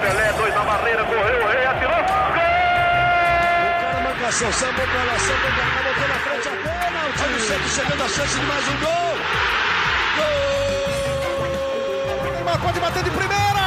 Pelé, dois na barreira, correu, o rei atirou. Gol! O cara sambou pra lá, sambou pra cá, botou na frente a bola. O time sempre chegando a chance de mais um gol. Gol! Neymar pode bater de primeira.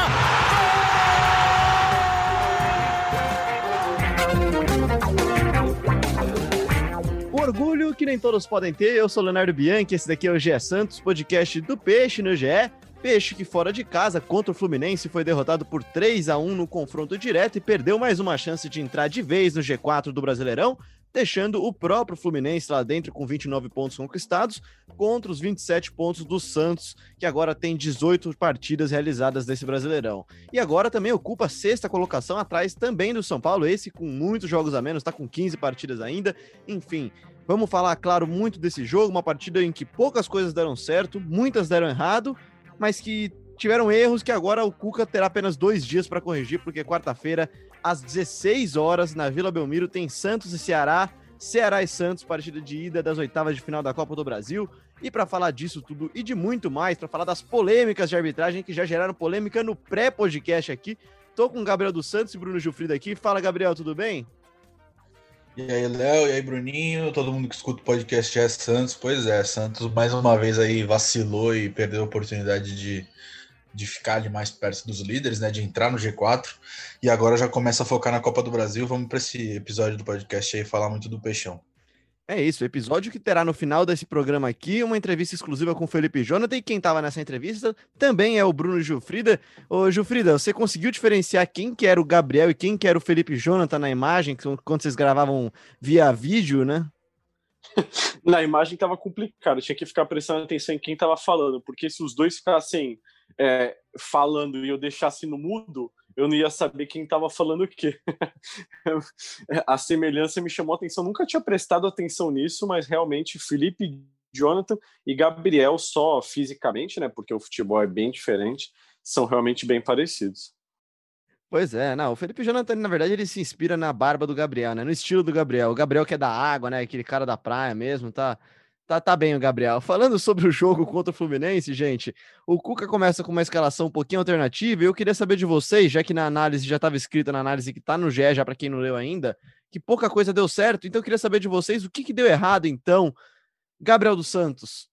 Orgulho que nem todos podem ter, eu sou Leonardo Bianchi, esse daqui é o GE Santos, podcast do Peixe no GE. Peixe que fora de casa contra o Fluminense foi derrotado por 3 a 1 no confronto direto e perdeu mais uma chance de entrar de vez no G4 do Brasileirão, deixando o próprio Fluminense lá dentro com 29 pontos conquistados contra os 27 pontos do Santos, que agora tem 18 partidas realizadas nesse Brasileirão. E agora também ocupa a sexta colocação atrás também do São Paulo, esse com muitos jogos a menos, está com 15 partidas ainda. Enfim, vamos falar, claro, muito desse jogo, uma partida em que poucas coisas deram certo, muitas deram errado, mas que tiveram erros que agora o Cuca terá apenas dois dias para corrigir, porque quarta-feira, às 16 horas, na Vila Belmiro, tem Santos e Ceará, Ceará e Santos, partida de ida das oitavas de final da Copa do Brasil. E para falar disso tudo e de muito mais, para falar das polêmicas de arbitragem que já geraram polêmica no pré-podcast aqui, tô com o Gabriel dos Santos e Bruno Gilfrida aqui. Fala, Gabriel, tudo bem? E aí, Léo, e aí, Bruninho, todo mundo que escuta o podcast é Santos. Pois é, Santos mais uma vez aí vacilou e perdeu a oportunidade de, de ficar ali mais perto dos líderes, né? De entrar no G4. E agora já começa a focar na Copa do Brasil. Vamos para esse episódio do podcast aí falar muito do Peixão. É isso, episódio que terá no final desse programa aqui uma entrevista exclusiva com o Felipe Jonathan e quem estava nessa entrevista também é o Bruno Gilfrida. Ô Gilfrida, você conseguiu diferenciar quem que era o Gabriel e quem que era o Felipe Jonathan na imagem, quando vocês gravavam via vídeo, né? na imagem tava complicado, tinha que ficar prestando atenção em quem tava falando, porque se os dois ficassem é, falando e eu deixasse no mudo, eu não ia saber quem estava falando o quê. a semelhança me chamou a atenção. Nunca tinha prestado atenção nisso, mas realmente Felipe, Jonathan e Gabriel, só fisicamente, né? Porque o futebol é bem diferente, são realmente bem parecidos. Pois é, não, o Felipe Jonathan, na verdade, ele se inspira na barba do Gabriel, né? No estilo do Gabriel. O Gabriel que é da água, né? Aquele cara da praia mesmo, tá? Tá, tá bem o Gabriel. Falando sobre o jogo contra o Fluminense, gente, o Cuca começa com uma escalação um pouquinho alternativa e eu queria saber de vocês, já que na análise já estava escrita na análise que tá no GE, já para quem não leu ainda, que pouca coisa deu certo. Então eu queria saber de vocês o que, que deu errado, então, Gabriel dos Santos.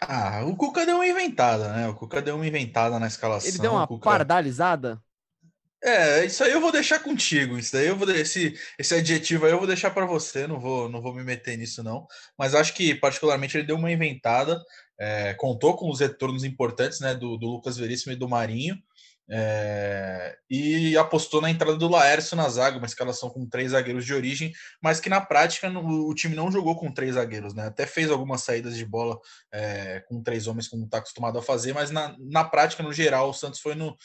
Ah, o Cuca deu uma inventada, né? O Cuca deu uma inventada na escalação. Ele deu uma Cuca... pardalizada? É, isso aí eu vou deixar contigo. Isso daí eu vou esse esse adjetivo aí eu vou deixar para você. Não vou não vou me meter nisso não. Mas acho que particularmente ele deu uma inventada. É, contou com os retornos importantes, né, do, do Lucas Veríssimo e do Marinho. É, e apostou na entrada do Laércio na zaga, uma escalação com três zagueiros de origem, mas que na prática no, o time não jogou com três zagueiros, né? Até fez algumas saídas de bola é, com três homens, como está acostumado a fazer, mas na, na prática, no geral, o Santos foi no,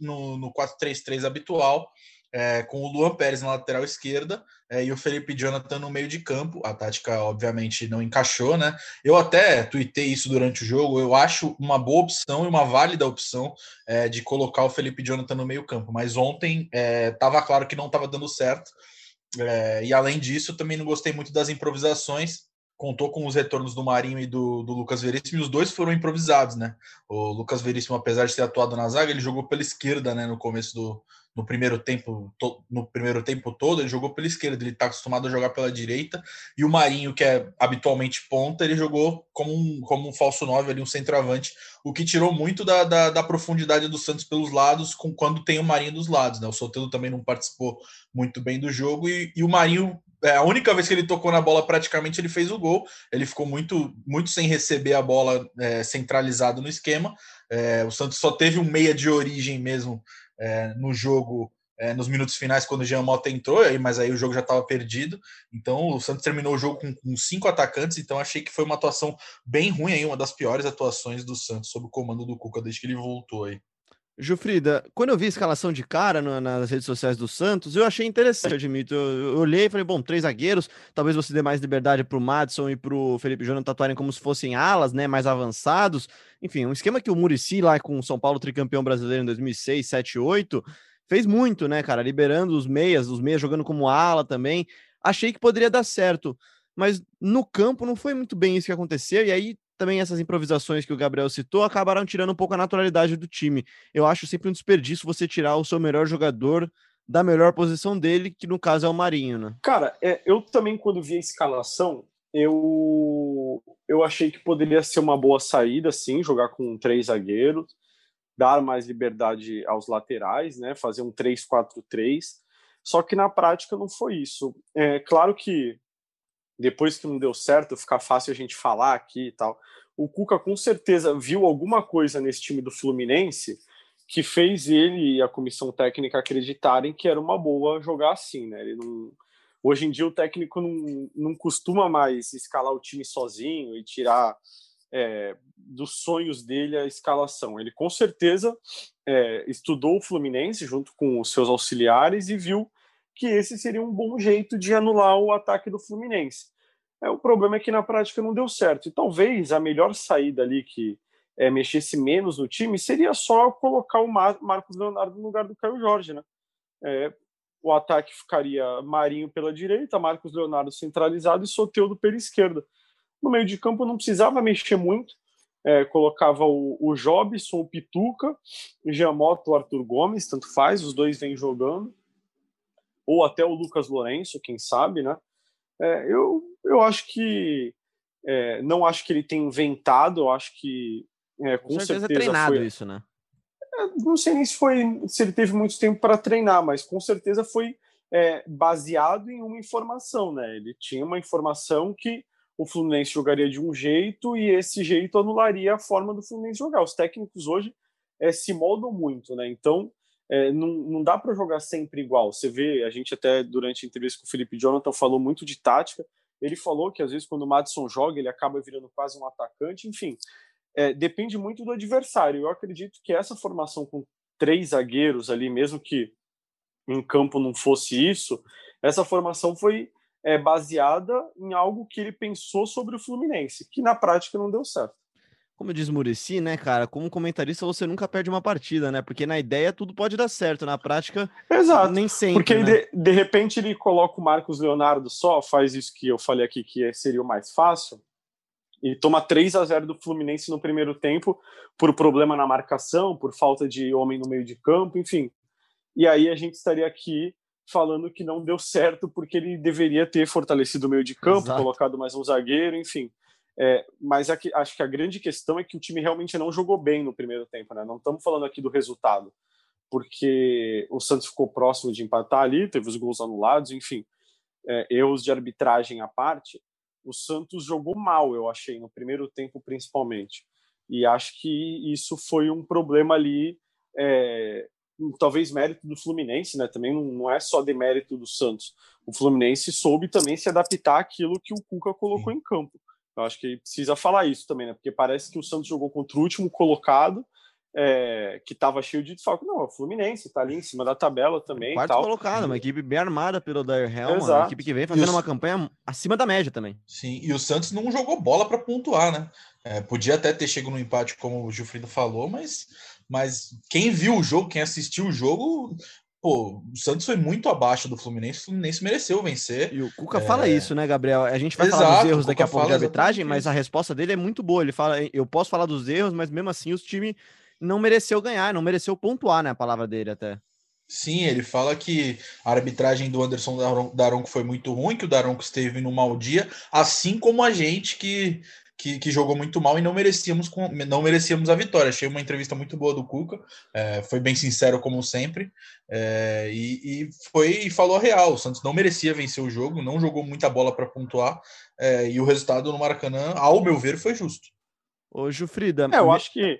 no, no 4-3-3 habitual é, com o Luan Pérez na lateral esquerda é, e o Felipe Jonathan no meio de campo. A tática, obviamente, não encaixou, né? Eu até tuitei isso durante o jogo. Eu acho uma boa opção e uma válida opção é, de colocar o Felipe Jonathan no meio campo, mas ontem estava é, claro que não estava dando certo. É, e além disso, também não gostei muito das improvisações contou com os retornos do Marinho e do, do, Lucas Veríssimo, e os dois foram improvisados, né? O Lucas Veríssimo, apesar de ter atuado na zaga, ele jogou pela esquerda, né, no começo do, no primeiro tempo to, no primeiro tempo todo, ele jogou pela esquerda, ele está acostumado a jogar pela direita, e o Marinho, que é habitualmente ponta, ele jogou como um, como um falso 9 ali, um centroavante, o que tirou muito da, da, da, profundidade do Santos pelos lados, com quando tem o Marinho dos lados, né? O Soteldo também não participou muito bem do jogo, e, e o Marinho é, a única vez que ele tocou na bola, praticamente ele fez o gol. Ele ficou muito, muito sem receber a bola é, centralizado no esquema. É, o Santos só teve um meia de origem mesmo, é, no jogo é, nos minutos finais quando o Jean Mota entrou, mas aí o jogo já estava perdido. Então o Santos terminou o jogo com, com, cinco atacantes, então achei que foi uma atuação bem ruim aí, uma das piores atuações do Santos sob o comando do Cuca desde que ele voltou aí. Jufrida, quando eu vi a escalação de cara no, nas redes sociais do Santos, eu achei interessante, admito. Eu, eu olhei e falei, bom, três zagueiros, talvez você dê mais liberdade para o Madison e para o Felipe Jonathan atuarem como se fossem alas, né, mais avançados. Enfim, um esquema que o Murici lá com o São Paulo tricampeão brasileiro em 2006, 7, 8, fez muito, né, cara, liberando os meias, os meias jogando como ala também. Achei que poderia dar certo, mas no campo não foi muito bem isso que aconteceu, e aí também essas improvisações que o Gabriel citou acabaram tirando um pouco a naturalidade do time. Eu acho sempre um desperdício você tirar o seu melhor jogador da melhor posição dele, que no caso é o Marinho, né? Cara, é, eu também, quando vi a escalação, eu, eu achei que poderia ser uma boa saída, sim, jogar com três zagueiros, dar mais liberdade aos laterais, né? Fazer um 3-4-3. Só que na prática não foi isso. É claro que depois que não deu certo, fica fácil a gente falar aqui e tal. O Cuca com certeza viu alguma coisa nesse time do Fluminense que fez ele e a comissão técnica acreditarem que era uma boa jogar assim, né? Ele não... Hoje em dia o técnico não, não costuma mais escalar o time sozinho e tirar é, dos sonhos dele a escalação. Ele com certeza é, estudou o Fluminense junto com os seus auxiliares e viu que esse seria um bom jeito de anular o ataque do Fluminense. É, o problema é que na prática não deu certo. E talvez a melhor saída ali que é, mexesse menos no time, seria só colocar o Mar Marcos Leonardo no lugar do Caio Jorge, né? É, o ataque ficaria Marinho pela direita, Marcos Leonardo centralizado e Soteudo pela esquerda. No meio de campo não precisava mexer muito, é, colocava o, o Jobson, o Pituca, o Giamotto, o Arthur Gomes, tanto faz, os dois vêm jogando, ou até o Lucas Lourenço, quem sabe, né? É, eu, eu acho que é, não acho que ele tenha inventado, eu acho que é, com, com certeza, certeza treinado foi... isso, né? É, não sei nem se foi se ele teve muito tempo para treinar, mas com certeza foi é, baseado em uma informação, né? Ele tinha uma informação que o Fluminense jogaria de um jeito e esse jeito anularia a forma do Fluminense jogar. Os técnicos hoje é, se moldam muito, né? Então é, não, não dá para jogar sempre igual. Você vê, a gente até durante a entrevista com o Felipe Jonathan falou muito de tática. Ele falou que às vezes quando o Madison joga ele acaba virando quase um atacante. Enfim, é, depende muito do adversário. Eu acredito que essa formação com três zagueiros ali, mesmo que em campo não fosse isso, essa formação foi é, baseada em algo que ele pensou sobre o Fluminense, que na prática não deu certo. Como diz Murici, né, cara? Como comentarista, você nunca perde uma partida, né? Porque na ideia tudo pode dar certo, na prática, Exato. nem sempre. Porque né? de, de repente ele coloca o Marcos Leonardo só, faz isso que eu falei aqui que seria o mais fácil, e toma 3 a 0 do Fluminense no primeiro tempo por problema na marcação, por falta de homem no meio de campo, enfim. E aí a gente estaria aqui falando que não deu certo porque ele deveria ter fortalecido o meio de campo, Exato. colocado mais um zagueiro, enfim. É, mas aqui, acho que a grande questão é que o time realmente não jogou bem no primeiro tempo, né? Não estamos falando aqui do resultado, porque o Santos ficou próximo de empatar ali, teve os gols anulados, enfim, é, erros de arbitragem à parte o Santos jogou mal, eu achei, no primeiro tempo principalmente. E acho que isso foi um problema ali, é, talvez mérito do Fluminense, né? Também não, é só de mérito do Santos. O Fluminense soube também se adaptar àquilo que o Cuca colocou Sim. em campo. Eu acho que precisa falar isso também, né? Porque parece que o Santos jogou contra o último colocado é, que estava cheio de desfalque. Não, o Fluminense está ali em cima da tabela também. Quarto tal. colocado, uma equipe bem armada pelo Dair Helm, uma equipe que vem fazendo uma campanha acima da média também. Sim, e o Santos não jogou bola para pontuar, né? É, podia até ter chegado no empate, como o Gilfrido falou, mas, mas quem viu o jogo, quem assistiu o jogo, pô, o Santos foi muito abaixo do Fluminense, o Fluminense mereceu vencer. E o Cuca é... fala isso, né, Gabriel? A gente vai Exato, falar dos erros daqui a pouco de arbitragem, mas a resposta dele é muito boa. Ele fala, eu posso falar dos erros, mas mesmo assim os times não mereceu ganhar, não mereceu pontuar, né? A palavra dele até. Sim, ele fala que a arbitragem do Anderson Daronco foi muito ruim, que o Daronco esteve no mau dia, assim como a gente que, que, que, jogou muito mal e não merecíamos, não merecíamos a vitória. Achei uma entrevista muito boa do Cuca, é, foi bem sincero como sempre, é, e, e, foi e falou a real. O Santos não merecia vencer o jogo, não jogou muita bola para pontuar, é, e o resultado no Maracanã, ao meu ver, foi justo. Ô, Jufrida. É, eu acho que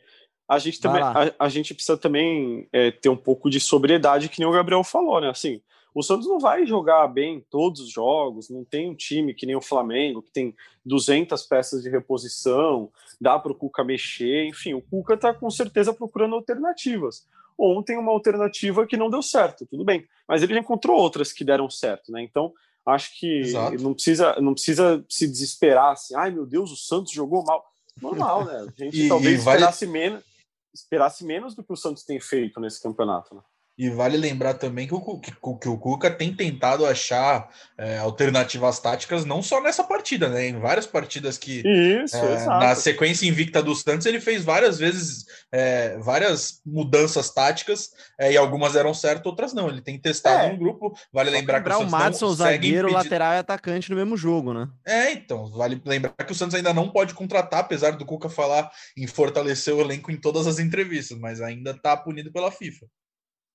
a gente também a, a, gente precisa também é, ter um pouco de sobriedade, que nem o Gabriel falou, né? Assim, o Santos não vai jogar bem todos os jogos, não tem um time que nem o Flamengo, que tem 200 peças de reposição, dá para o Cuca mexer, enfim, o Cuca está com certeza procurando alternativas. Ontem, uma alternativa que não deu certo, tudo bem, mas ele já encontrou outras que deram certo, né? Então, acho que não precisa, não precisa se desesperar assim, ai meu Deus, o Santos jogou mal. Normal, né? A gente e, talvez e esperasse menos esperasse menos do que o Santos tem feito nesse campeonato. Né? E vale lembrar também que o, que, que o Cuca tem tentado achar é, alternativas táticas, não só nessa partida, né? Em várias partidas que. Isso, é, na sequência invicta do Santos, ele fez várias vezes é, várias mudanças táticas, é, e algumas eram certas, outras não. Ele tem testado É. no grupo. Vale lembrar, lembrar que o o Santos Madison, não zagueiro, impedido- lateral e atacante no mesmo jogo, né? É, então, vale lembrar que o Santos ainda não pode contratar, apesar do Cuca falar em fortalecer o elenco em todas as entrevistas, mas ainda está punido pela FIFA.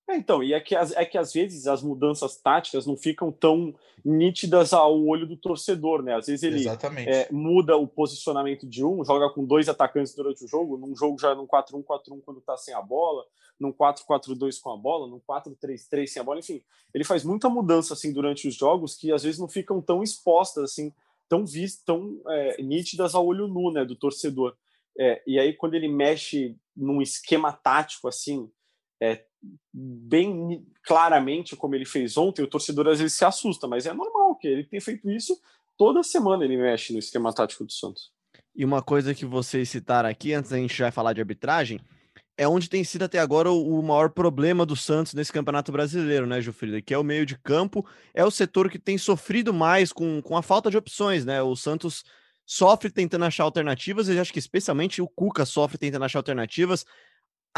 É, então, e é que, às- é que às vezes as mudanças táticas não ficam tão nítidas ao olho do torcedor, né? Às vezes ele é, muda o posicionamento de um, joga com dois atacantes durante o jogo, num jogo já num 4-1-4-1 quando tá sem a bola, num 4-4-2 com a bola, num 4-3-3 sem a bola, enfim, ele faz muita mudança assim durante os jogos que às vezes não ficam tão expostas assim, tão vistas, tão é, nítidas ao olho nu, né, do torcedor. É, e aí quando ele mexe num esquema tático assim, é, bem claramente como ele fez ontem, o torcedor às vezes se assusta, mas é normal que ele tem feito isso toda semana ele mexe no esquema tático do Santos. E uma coisa que vocês citaram aqui, antes da gente já falar de arbitragem, é onde tem sido até agora o, o maior problema do Santos nesse Campeonato Brasileiro, né, Gilfrida? Que é o meio de campo, é o setor que tem sofrido mais com, com a falta de opções, né? O Santos sofre tentando achar alternativas, e acho que especialmente o Cuca sofre tentando achar alternativas.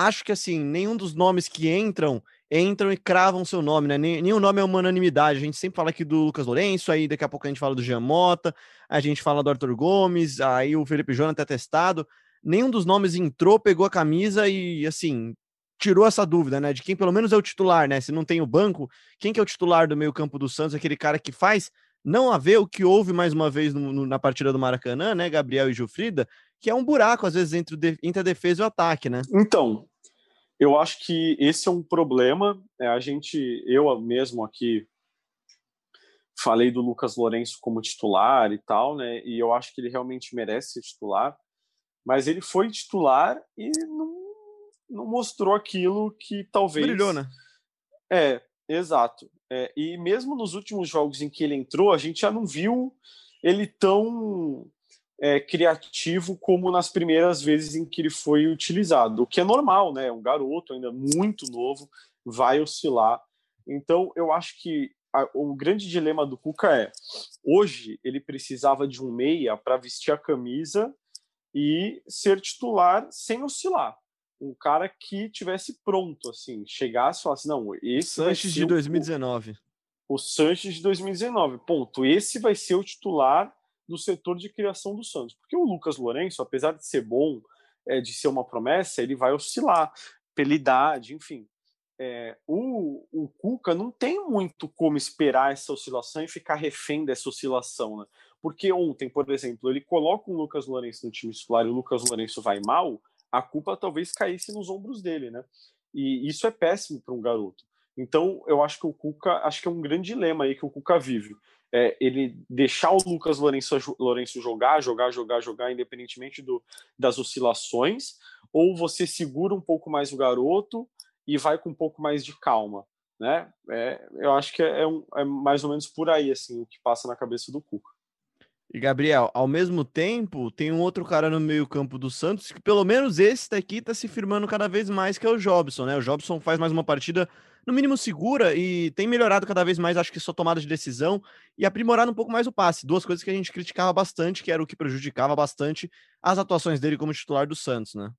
Acho que assim, nenhum dos nomes que entram, entram e cravam seu nome, né? Nenhum nome é uma unanimidade. A gente sempre fala aqui do Lucas Lourenço, aí daqui a pouco a gente fala do Jean Mota, a gente fala do Arthur Gomes, aí o Felipe Jonathan até testado. Nenhum dos nomes entrou, pegou a camisa e, assim, tirou essa dúvida, né? De quem pelo menos é o titular, né? Se não tem o banco, quem que é o titular do meio-campo do Santos? Aquele cara que faz não haver o que houve mais uma vez no- no- na partida do Maracanã, né? Gabriel e Gilfrida, que é um buraco, às vezes, entre, de- entre a defesa e o ataque, né? Então, eu acho que esse é um problema. É, a gente, eu mesmo aqui falei do Lucas Lourenço como titular e tal, né? E eu acho que ele realmente merece ser titular, mas ele foi titular e não, não mostrou aquilo que talvez Brilhou, né? É, exato. É, e mesmo nos últimos jogos em que ele entrou, a gente já não viu ele tão é, criativo como nas primeiras vezes em que ele foi utilizado, o que é normal, né? Um garoto ainda muito novo, vai oscilar. Então, eu acho que a- o grande dilema do Cuca é: hoje ele precisava de um meia para vestir a camisa e ser titular sem oscilar um cara que tivesse pronto, assim, chegasse e falasse, não, esse Sanches de o- 2019. o Sanches de 2019. Ponto. Esse vai ser o titular do setor de criação do Santos. Porque o Lucas Lourenço, apesar de ser bom, é, de ser uma promessa, ele vai oscilar pela idade, enfim. É, o, o Cuca não tem muito como esperar essa oscilação e ficar refém dessa oscilação, né? Porque ontem, por exemplo, ele coloca o Lucas Lourenço no time titular e o Lucas Lourenço vai mal, a culpa talvez caísse nos ombros dele, né? E isso é péssimo para um garoto. Então, eu acho que o Cuca, acho que é um grande dilema aí que o Cuca vive. É, ele deixar o Lucas Lourenço, Lourenço jogar, jogar, jogar, jogar, independentemente do, das oscilações, ou você segura um pouco mais o garoto e vai com um pouco mais de calma, né? É, eu acho que é, um- é mais ou menos por aí assim o que passa na cabeça do Cuca. E Gabriel, ao mesmo tempo, tem um outro cara no meio-campo do Santos que pelo menos esse daqui tá se firmando cada vez mais, que é o Jobson, né? O Jobson faz mais uma partida no mínimo segura e tem melhorado cada vez mais, acho que sua tomada de decisão e aprimorado um pouco mais o passe. Duas coisas que a gente criticava bastante, que era o que prejudicava bastante as atuações dele como titular do Santos, né?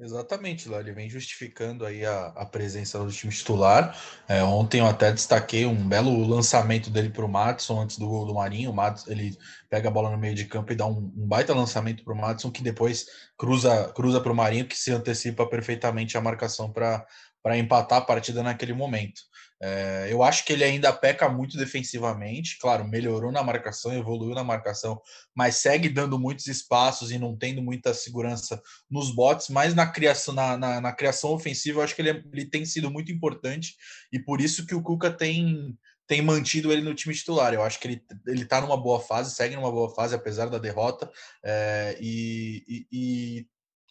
Exatamente, lá ele vem justificando aí a, a presença do time titular. É, ontem eu até destaquei um belo lançamento dele para o Matson antes do gol do Marinho. O ele pega a bola no meio de campo e dá um, um baita lançamento para o Matson que depois cruza cruza para o Marinho que se antecipa perfeitamente a marcação para para empatar a partida naquele momento. É, eu acho que ele ainda peca muito defensivamente. Claro, melhorou na marcação, evoluiu na marcação, mas segue dando muitos espaços e não tendo muita segurança nos botes, mas na criação, na, na, na criação ofensiva, eu acho que ele, é- ele tem sido muito importante e por isso que o Cuca tem, tem mantido ele no time titular. Eu acho que ele, ele tá numa boa fase, segue numa boa fase, apesar da derrota, é, e, e- e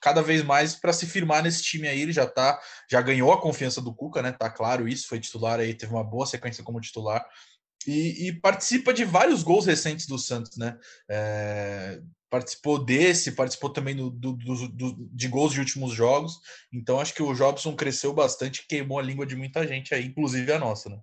cada vez mais para se firmar nesse time aí, ele já tá, já ganhou a confiança do Cuca, né? Tá claro isso, foi titular aí, teve uma boa sequência como titular. E, e participa de vários gols recentes do Santos, né? É, participou desse, participou também do, do, do, de gols de últimos jogos. Então acho que o Jobson cresceu bastante, queimou a língua de muita gente aí, inclusive a nossa, né?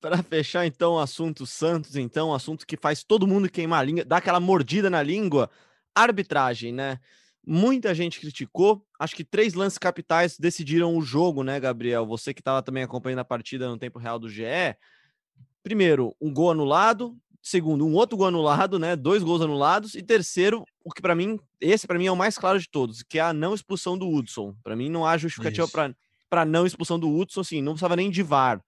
Para fechar então o assunto Santos, então, assunto que faz todo mundo queimar a língua, dá aquela mordida na língua, arbitragem, né? Muita gente criticou. Acho que três lances capitais decidiram o jogo, né, Gabriel? Você que estava também acompanhando a partida no tempo real do GE. Primeiro, um gol anulado. Segundo, um outro gol anulado, né? Dois gols anulados. E terceiro, o que para mim, esse para mim é o mais claro de todos, que é a não expulsão do Hudson. Para mim, não há justificativa para não expulsão do Hudson, assim, não precisava nem de VAR.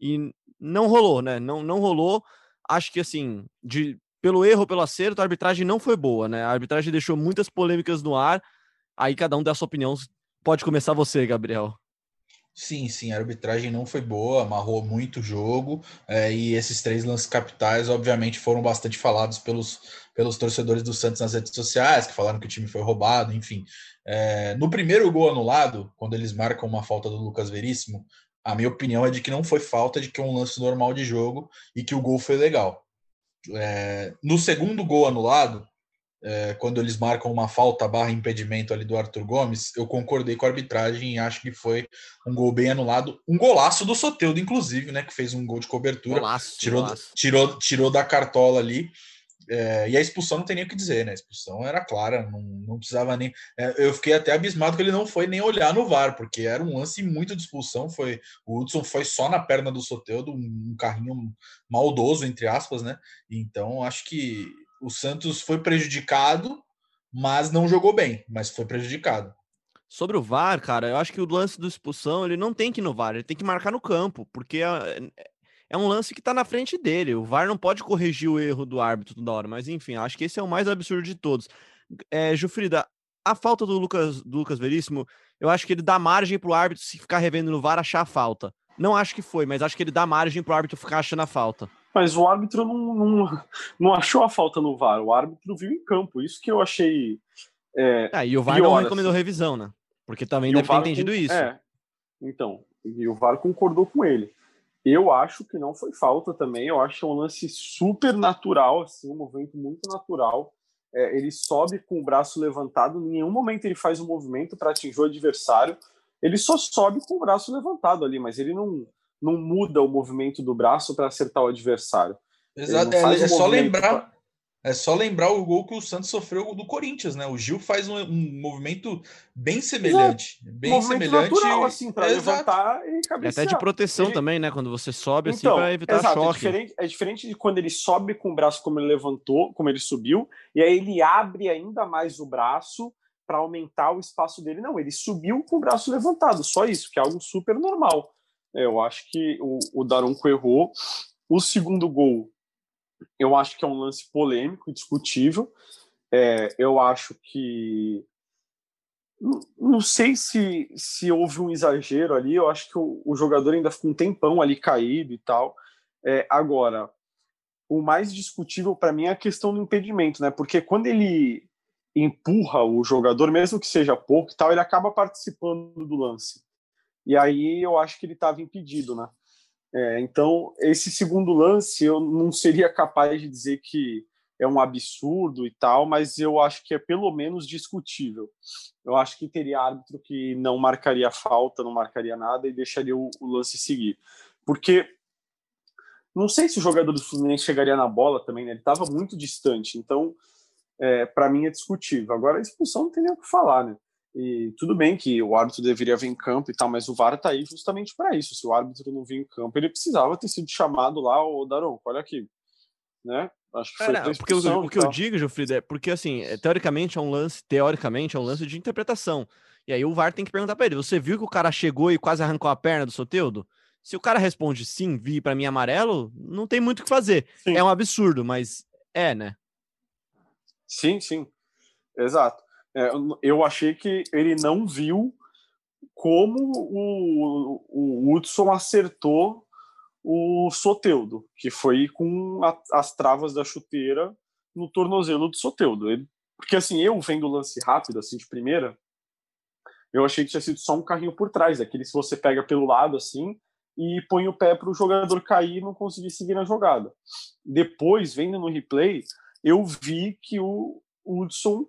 E não rolou, né? Não, não rolou. Acho que, assim, de pelo erro, pelo acerto, a arbitragem não foi boa, né? A arbitragem deixou muitas polêmicas no ar. Aí cada um dá a sua opinião. Pode começar você, Gabriel. Sim, sim, a arbitragem não foi boa, amarrou muito o jogo, é, e esses três lances capitais, obviamente, foram bastante falados pelos, pelos torcedores do Santos nas redes sociais, que falaram que o time foi roubado, enfim. É, no primeiro gol anulado, quando eles marcam uma falta do Lucas Veríssimo, a minha opinião é de que não foi falta, de que é um lance normal de jogo e que o gol foi legal. É, no segundo gol anulado, é, quando eles marcam uma falta barra impedimento ali do Arthur Gomes, eu concordei com a arbitragem e acho que foi um gol bem anulado. Um golaço do Soteudo, inclusive, né? Que fez um gol de cobertura. Golaço, tirou, golaço. tirou, tirou da cartola ali. É, e a expulsão não tem nem o que dizer, né? A expulsão era clara, não, não precisava nem. É, eu fiquei até abismado que ele não foi nem olhar no VAR, porque era um lance muito de expulsão. Foi, o Hudson foi só na perna do Soteudo, um, carrinho maldoso, entre aspas, né? Então acho que o Santos foi prejudicado, mas não jogou bem, mas foi prejudicado. Sobre o VAR, cara, eu acho que o lance do expulsão ele não tem que ir no VAR, ele tem que marcar no campo, porque é, um lance que tá na frente dele. O VAR não pode corrigir o erro do árbitro toda hora, mas enfim, acho que esse é o mais absurdo de todos. É, Jufrida, a falta do Lucas, do Lucas Veríssimo, eu acho que ele dá margem pro árbitro se ficar revendo no VAR achar a falta. Não acho que foi, mas acho que ele dá margem pro árbitro ficar achando a falta. Mas o árbitro não, não, não achou a falta no VAR, o árbitro viu em campo. Isso que eu achei. É, ah, e o VAR pior, não recomendou assim. revisão, né? Porque também e deve ter entendido com... isso. É, então, e o VAR concordou com ele. Eu acho que não foi falta também. Eu acho que é um lance super natural, assim, um movimento muito natural. É, ele sobe com o braço levantado, em nenhum momento ele faz um movimento para atingir o adversário. Ele só sobe com o braço levantado ali, mas ele não, não muda o movimento do braço para acertar o adversário. Exato, é, é, só lembrar. Pra é só lembrar o gol que o Santos sofreu do Corinthians, né? O Gil faz um, um movimento bem semelhante. Exato. Bem movimento semelhante. natural, assim, para levantar e cabecear. É até de proteção ele... também, né? Quando você sobe assim então, para evitar exato, é choque. É diferente, é diferente de quando ele sobe com o braço como ele levantou, como ele subiu, e aí ele abre ainda mais o braço para aumentar o espaço dele. Não, ele subiu com o braço levantado, só isso, que é algo super normal. Eu acho que o, o Daronco errou. O segundo gol eu acho que é um lance polêmico, discutível. É, eu acho que. Não sei se, se houve um exagero ali, eu acho que o, o jogador ainda ficou um tempão ali caído e tal. É, agora, o mais discutível para mim é a questão do impedimento, né? Porque quando ele empurra o jogador, mesmo que seja pouco e tal, ele acaba participando do lance. E aí eu acho que ele estava impedido, né? É, então, esse segundo lance eu não seria capaz de dizer que é um absurdo e tal, mas eu acho que é pelo menos discutível. Eu acho que teria árbitro que não marcaria falta, não marcaria nada e deixaria o, o lance seguir. Porque não sei se o jogador do Fluminense chegaria na bola também, né? Ele estava muito distante, então é, para mim é discutível. Agora a expulsão não tem nem o que falar, né? E tudo bem que o árbitro deveria vir em campo e tal, mas o VAR está aí justamente para isso. Se o árbitro não vir em campo, ele precisava ter sido chamado lá, o Daron, olha aqui. Né? Acho que Cara, foi porque o, o que eu digo, Jofrida, é porque assim, é, teoricamente é um lance, teoricamente é um lance de interpretação. E aí o VAR tem que perguntar para ele: você viu que o cara chegou e quase arrancou a perna do Soteudo? Se o cara responde sim, vi para mim amarelo, não tem muito o que fazer. Sim. É um absurdo, mas é, né? Sim, sim. Exato eu achei que ele não viu como o, o Hudson acertou o Soteudo, que foi com a, as travas da chuteira no tornozelo do Soteudo. Ele, porque assim, eu vendo o lance rápido, assim, de primeira, eu achei que tinha sido só um carrinho por trás, aquele se você pega pelo lado assim e põe o pé para o jogador cair e não conseguir seguir na jogada. Depois, vendo no replay, eu vi que o, Hudson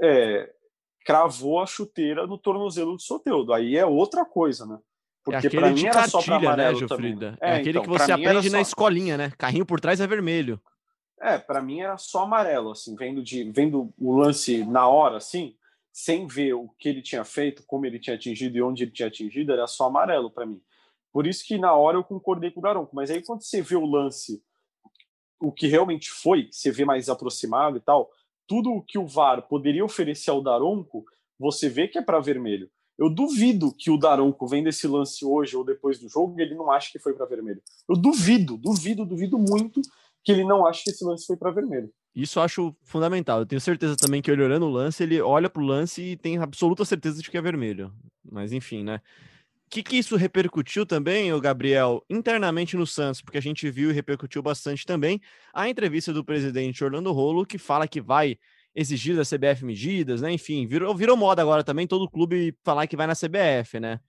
é, cravou a chuteira no tornozelo do Soteudo. Aí é outra coisa, né? Porque é para mim era cartilha, só pra né, amarelo né, Jofrida? É, é aquele então, que você aprende na só... escolinha, né? Carrinho por trás é vermelho. É, para mim era só amarelo, assim, vendo, de, vendo o lance na hora, assim, sem ver o que ele tinha feito, como ele tinha atingido e onde ele tinha atingido, era só amarelo para mim. Por isso que na hora eu concordei com o Daronco. Mas aí quando você vê o lance, o que realmente foi, você vê mais aproximado e tal, tudo o que o VAR poderia oferecer ao Daronco, você vê que é para vermelho. Eu duvido que o Daronco vendo esse lance hoje ou depois do jogo, ele não acha que foi para vermelho. Eu duvido, duvido, duvido muito que ele não ache que esse lance foi para vermelho. Isso eu acho fundamental. Eu tenho certeza também que ele olhando o lance, ele olha pro lance e tem absoluta certeza de que é vermelho. Mas enfim, né? Que, que isso repercutiu também, o Gabriel, internamente no Santos? Porque a gente viu e repercutiu bastante também a entrevista do presidente Orlando Rolo, que fala que vai exigir da CBF medidas, né? Enfim, virou, virou moda agora também todo clube falar que vai na CBF, né?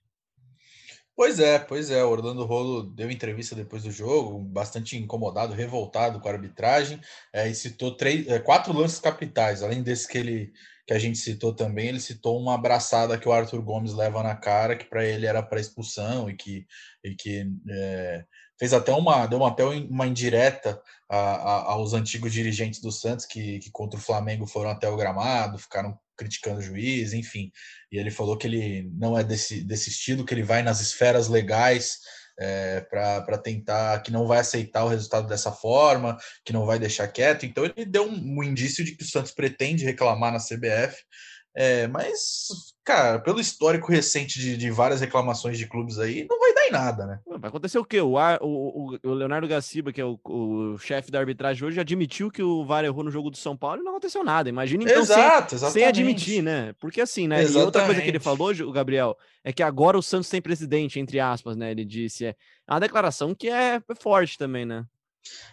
Pois é, pois é. O Orlando Rolo deu entrevista depois do jogo, bastante incomodado, revoltado com a arbitragem, é, e citou três, é, quatro lances capitais. Além desse que ele que a gente citou também, ele citou uma abraçada que o Arthur Gomes leva na cara, que para ele era para expulsão e que, e que é, fez até uma deu até uma indireta a, a, aos antigos dirigentes do Santos que, que contra o Flamengo foram até o gramado, ficaram criticando o juiz, enfim. E ele falou que ele não é desse, desse estilo, que ele vai nas esferas legais é, para tentar, que não vai aceitar o resultado dessa forma, que não vai deixar quieto. Então ele deu um, um indício de que o Santos pretende reclamar na CBF. É, mas, cara, pelo histórico recente de, de, várias reclamações de clubes aí, não vai dar em nada, né? Vai acontecer o quê? O, o, o Leonardo Gaciba, que é o, o chefe da arbitragem hoje, admitiu que o VAR errou no jogo do São Paulo e não aconteceu nada. Imagina então Exato, sem, sem, admitir, né? Porque assim, né? Exatamente. E outra coisa que ele falou, o Gabriel, é que agora o Santos tem presidente, entre aspas, né? Ele disse. É uma declaração que é forte também, né?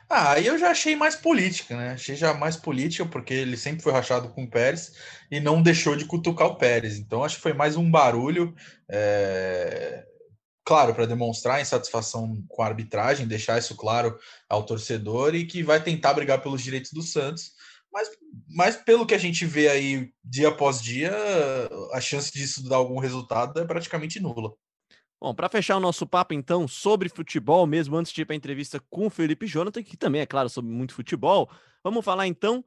Ah, aí eu já achei mais política, né? Achei já mais política, porque ele sempre foi rachado com o Pérez e não deixou de cutucar o Pérez. Então, acho que foi mais um barulho, é... claro, para demonstrar insatisfação com a arbitragem, deixar isso claro ao torcedor e que vai tentar brigar pelos direitos do Santos. Mas, mas pelo que a gente vê aí dia após dia, a chance disso dar algum resultado é praticamente nula. Bom, para fechar o nosso papo, então, sobre futebol, mesmo antes de ir para a entrevista com o Felipe Jonathan, que também é claro sobre muito futebol, vamos falar então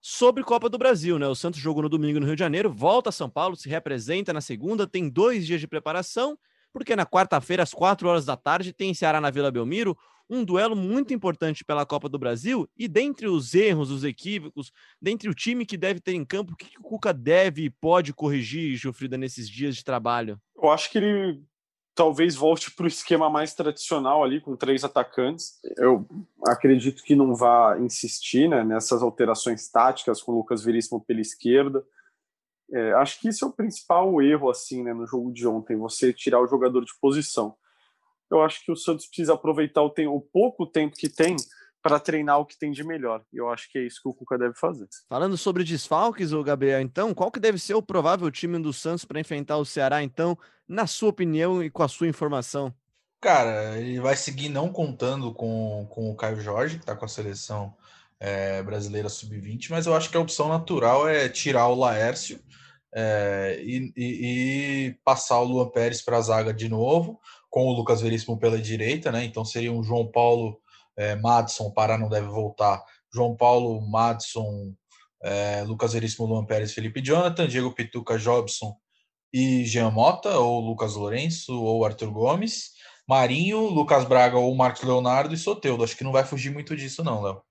sobre Copa do Brasil, né? O Santos jogou no domingo no Rio de Janeiro, volta a São Paulo, se representa na segunda, tem dois dias de preparação, porque na quarta-feira, às quatro horas da tarde, tem Ceará na Vila Belmiro, um duelo muito importante pela Copa do Brasil. E dentre os erros, os equívocos, dentre o time que deve ter em campo, o que, o Cuca deve e pode corrigir, Gilfrida, nesses dias de trabalho? Eu acho que ele talvez volte para o esquema mais tradicional ali, com três atacantes. Eu acredito que não vá insistir né, nessas alterações táticas com o Lucas Veríssimo pela esquerda. É, acho que isso é o principal erro assim né, no jogo de ontem, você tirar o jogador de posição. Eu acho que o Santos precisa aproveitar o, tempo, o pouco tempo que tem para treinar o que tem de melhor. E eu acho que é isso que o Cuca deve fazer. Falando sobre desfalques, o Gabriel, então, qual que deve ser o provável time do Santos para enfrentar o Ceará, então, na sua opinião e com a sua informação? Cara, ele vai seguir não contando com, com o Caio Jorge, que está com a seleção é, brasileira sub-20, mas eu acho que a opção natural é tirar o Laércio é, e, e, e, passar o Luan Pérez para a zaga de novo, com o Lucas Veríssimo pela direita, né? Então seria um João Paulo é, Madison, Pará não deve voltar, João Paulo, Madison, é, Lucas Veríssimo, Luan Pérez, Felipe Jonathan, Diego Pituca, Jobson e Jean Mota, ou Lucas Lourenço, ou Arthur Gomes, Marinho, Lucas Braga ou Marcos Leonardo e Soteudo. Acho que não vai fugir muito disso, não, Léo.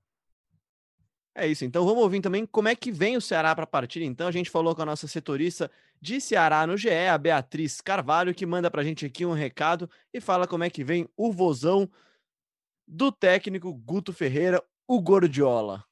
É isso, então vamos ouvir também como é que vem o Ceará para a partida. Então a gente falou com a nossa setorista de Ceará no GE, a Beatriz Carvalho, que manda para a gente aqui um recado e fala como é que vem o vozão do técnico Guto Ferreira, o Gordiola.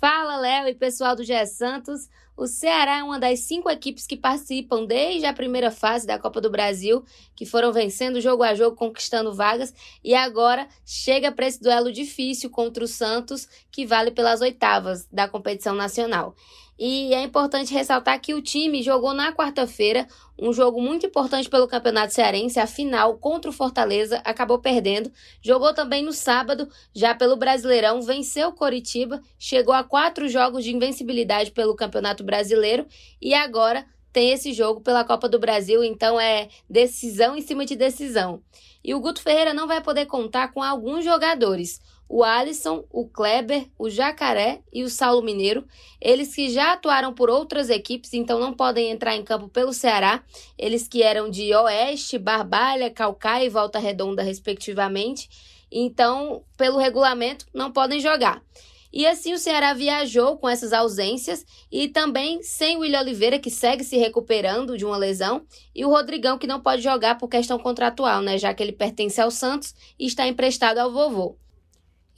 Fala, Léo e pessoal do GE Santos. o Ceará é uma das cinco equipes que participam desde a primeira fase da Copa do Brasil, que foram vencendo jogo a jogo, conquistando vagas, e agora chega para esse duelo difícil contra o Santos, que vale pelas oitavas da competição nacional. E é importante ressaltar que o time jogou na quarta-feira um jogo muito importante pelo Campeonato Cearense, a final contra o Fortaleza, acabou perdendo. Jogou também no sábado, já pelo Brasileirão, venceu o Coritiba, chegou a quatro jogos de invencibilidade pelo Campeonato Brasileiro e agora tem esse jogo pela Copa do Brasil, então é decisão em cima de decisão. E o Guto Ferreira não vai poder contar com alguns jogadores o Alisson, o Kleber, o Jacaré e o Saulo Mineiro. Eles que já atuaram por outras equipes, então não podem entrar em campo pelo Ceará. Eles que eram de Oeste, Barbalha, Calcaia e Volta Redonda, respectivamente. Então, pelo regulamento, não podem jogar. E assim o Ceará viajou com essas ausências e também sem o William Oliveira, que segue se recuperando de uma lesão, e o Rodrigão, que não pode jogar por questão contratual, né? Já que ele pertence ao Santos e está emprestado ao vovô.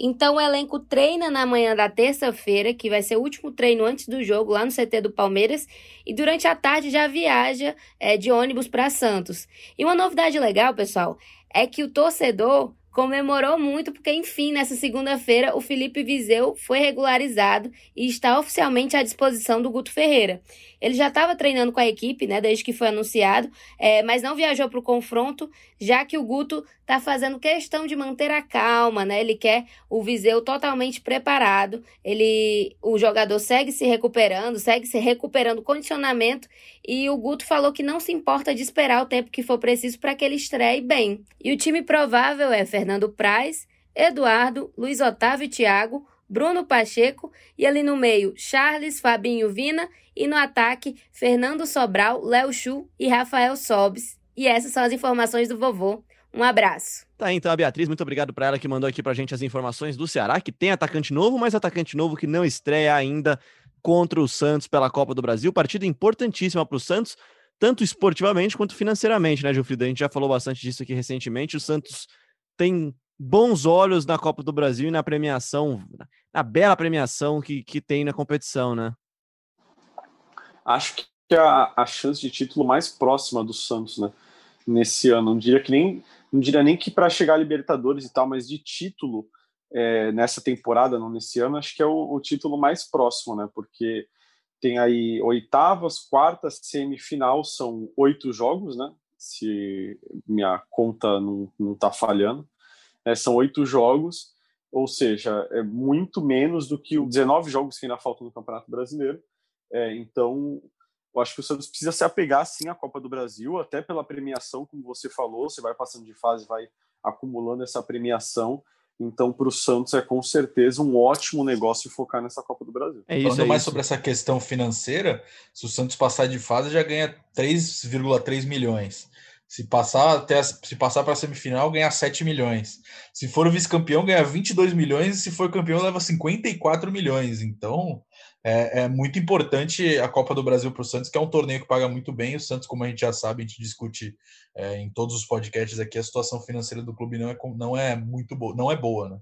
Então o elenco treina na manhã da terça-feira, que vai ser o último treino antes do jogo lá no CT do Palmeiras, e durante a tarde já viaja é, de ônibus para Santos. E uma novidade legal, pessoal, é que o torcedor comemorou muito porque, enfim, nessa segunda-feira o Felipe Viseu foi regularizado e está oficialmente à disposição do Guto Ferreira. Ele já estava treinando com a equipe, né, desde que foi anunciado, é, mas não viajou para o confronto, já que o Guto está fazendo questão de manter a calma, né? Ele quer o Viseu totalmente preparado. Ele, o jogador segue se recuperando, segue se recuperando condicionamento e o Guto falou que não se importa de esperar o tempo que for preciso para que ele estreie bem. E o time provável é Fernando Praz, Eduardo, Luiz Otávio e Thiago, Bruno Pacheco e ali no meio Charles, Fabinho Vina e no ataque Fernando Sobral, Léo Chu e Rafael Sobes. E essas são as informações do vovô. Um abraço. Tá, então a Beatriz, muito obrigado para ela que mandou aqui pra gente as informações do Ceará, que tem atacante novo, mas atacante novo que não estreia ainda contra o Santos pela Copa do Brasil. Partida importantíssima para o Santos, tanto esportivamente quanto financeiramente, né, Gilfrida? A gente já falou bastante disso aqui recentemente. O Santos tem bons olhos na Copa do Brasil e na premiação, na bela premiação que, que tem na competição, né? Acho que a, a chance de título mais próxima do Santos, né? Nesse ano. Não diria que nem, não diria nem que para chegar a Libertadores e tal, mas de título é, nessa temporada, não nesse ano, acho que é o, o título mais próximo, né? Porque tem aí oitavas, quartas, semifinal, são oito jogos, né? Se minha conta não, não tá falhando. É, são oito jogos, ou seja, é muito menos do que os 19 jogos que ainda faltam no Campeonato Brasileiro. É, então, eu acho que o Santos precisa se apegar sim à Copa do Brasil, até pela premiação, como você falou, você vai passando de fase, vai acumulando essa premiação. Então, para o Santos é com certeza um ótimo negócio focar nessa Copa do Brasil. É isso, Falando é mais isso. sobre essa questão financeira, se o Santos passar de fase, já ganha 3,3 milhões. Se passar até a, se passar para a semifinal, ganha 7 milhões. Se for vice-campeão, ganha 22 milhões. E se for campeão, leva 54 milhões. Então, é, é muito importante a Copa do Brasil para o Santos, que é um torneio que paga muito bem. O Santos, como a gente já sabe, a gente discute é, em todos os podcasts aqui, a situação financeira do clube não é, não é muito boa, não é boa, né?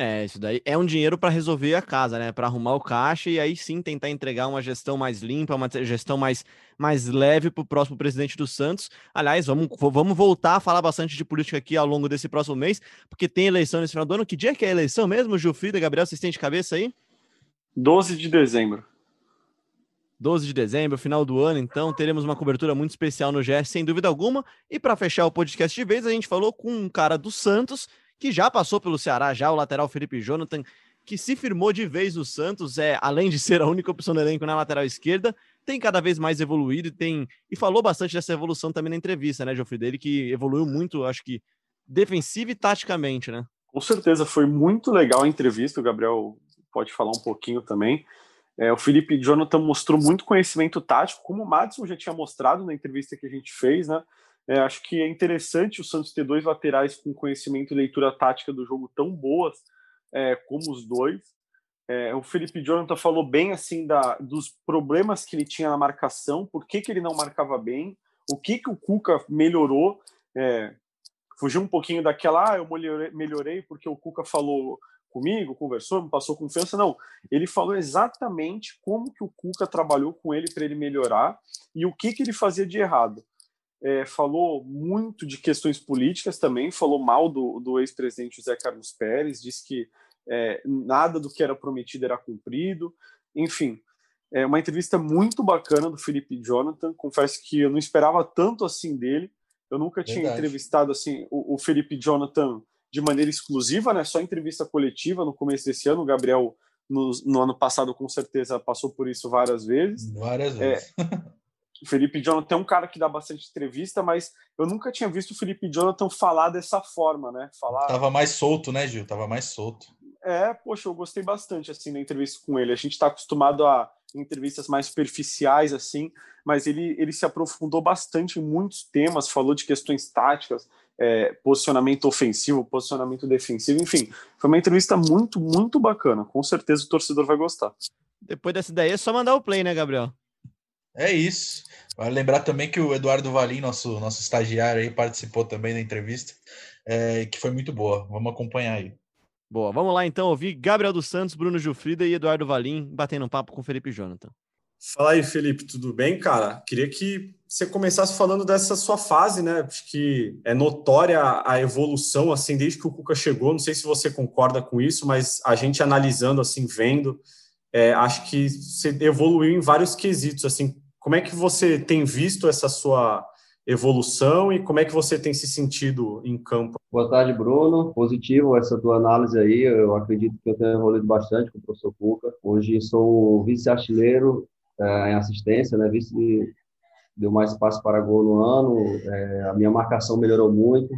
É, isso daí é um dinheiro para resolver a casa, né? Para arrumar o caixa e aí sim tentar entregar uma gestão mais limpa, uma gestão mais, mais leve para o próximo presidente do Santos. Aliás, vamos, vamos voltar a falar bastante de política aqui ao longo desse próximo mês, porque tem eleição nesse final do ano. Que dia que é a eleição mesmo, Gilfrida, Gabriel? Vocês têm de cabeça aí? 12 de dezembro. 12 de dezembro, final do ano, então teremos uma cobertura muito especial no GS, sem dúvida alguma. E para fechar o podcast de vez, a gente falou com um cara do Santos que já passou pelo Ceará, já o lateral Felipe Jonathan, que se firmou de vez no Santos, é, além de ser a única opção do elenco na lateral esquerda, tem cada vez mais evoluído e tem e falou bastante dessa evolução também na entrevista, né, Geoffrey, dele que evoluiu muito, acho que defensivo e taticamente, né? Com certeza, foi muito legal a entrevista, o Gabriel pode falar um pouquinho também. É, o Felipe Jonathan mostrou muito conhecimento tático, como o Madison já tinha mostrado na entrevista que a gente fez, né? É, acho que é interessante o Santos ter dois laterais com conhecimento e leitura tática do jogo tão boas é, como os dois. É, o Felipe Jonathan falou bem assim da, dos problemas que ele tinha na marcação, por que, que ele não marcava bem, o que, que o Cuca melhorou. É, fugiu um pouquinho daquela, ah, eu melhorei, melhorei porque o Cuca falou comigo, conversou, me passou confiança. Não, ele falou exatamente como que o Cuca trabalhou com ele para ele melhorar e o que, que ele fazia de errado. É, falou muito de questões políticas também, falou mal do, do ex-presidente José Carlos Pérez, disse que é, nada do que era prometido era cumprido. Enfim, é uma entrevista muito bacana do Felipe Jonathan. Confesso que eu não esperava tanto assim dele. Eu nunca tinha Verdade. entrevistado assim o, o, Felipe Jonathan de maneira exclusiva, né? Só entrevista coletiva no começo desse ano. O Gabriel no, no ano passado com certeza passou por isso várias vezes. Várias é, vezes. o Felipe Jonathan é um cara que dá bastante entrevista, mas eu nunca tinha visto o Felipe Jonathan falar dessa forma, né? Falar. Tava mais solto, né, Gil? Tava mais solto. É, poxa, eu gostei bastante assim da entrevista com ele. A gente está acostumado a entrevistas mais superficiais assim, mas ele ele se aprofundou bastante em muitos temas, falou de questões táticas, é, posicionamento ofensivo, posicionamento defensivo, enfim, foi uma entrevista muito muito bacana. Com certeza o torcedor vai gostar. Depois dessa ideia é só mandar o play, né, Gabriel? É isso. Vale lembrar também que o Eduardo Valim, nosso nosso estagiário aí, participou também da entrevista, é, que foi muito boa. Vamos acompanhar aí. Boa, vamos lá então ouvir Gabriel dos Santos, Bruno Gilfrida e Eduardo Valim batendo um papo com Felipe Jonathan. Fala aí, Felipe, tudo bem, cara? Queria que você começasse falando dessa sua fase, né? Acho que é notória a evolução, assim, desde que o Cuca chegou. Não sei se você concorda com isso, mas a gente analisando, assim, vendo, é, acho que você evoluiu em vários quesitos, assim. Como é que você tem visto essa sua evolução e como é que você tem se sentido em campo? Boa tarde, Bruno. Positivo essa tua análise aí. Eu acredito que eu tenho evoluído bastante com o professor Cuca. Hoje sou vice-artilheiro é, em assistência, né? Vice deu mais espaço para gol no ano. É, a minha marcação melhorou muito.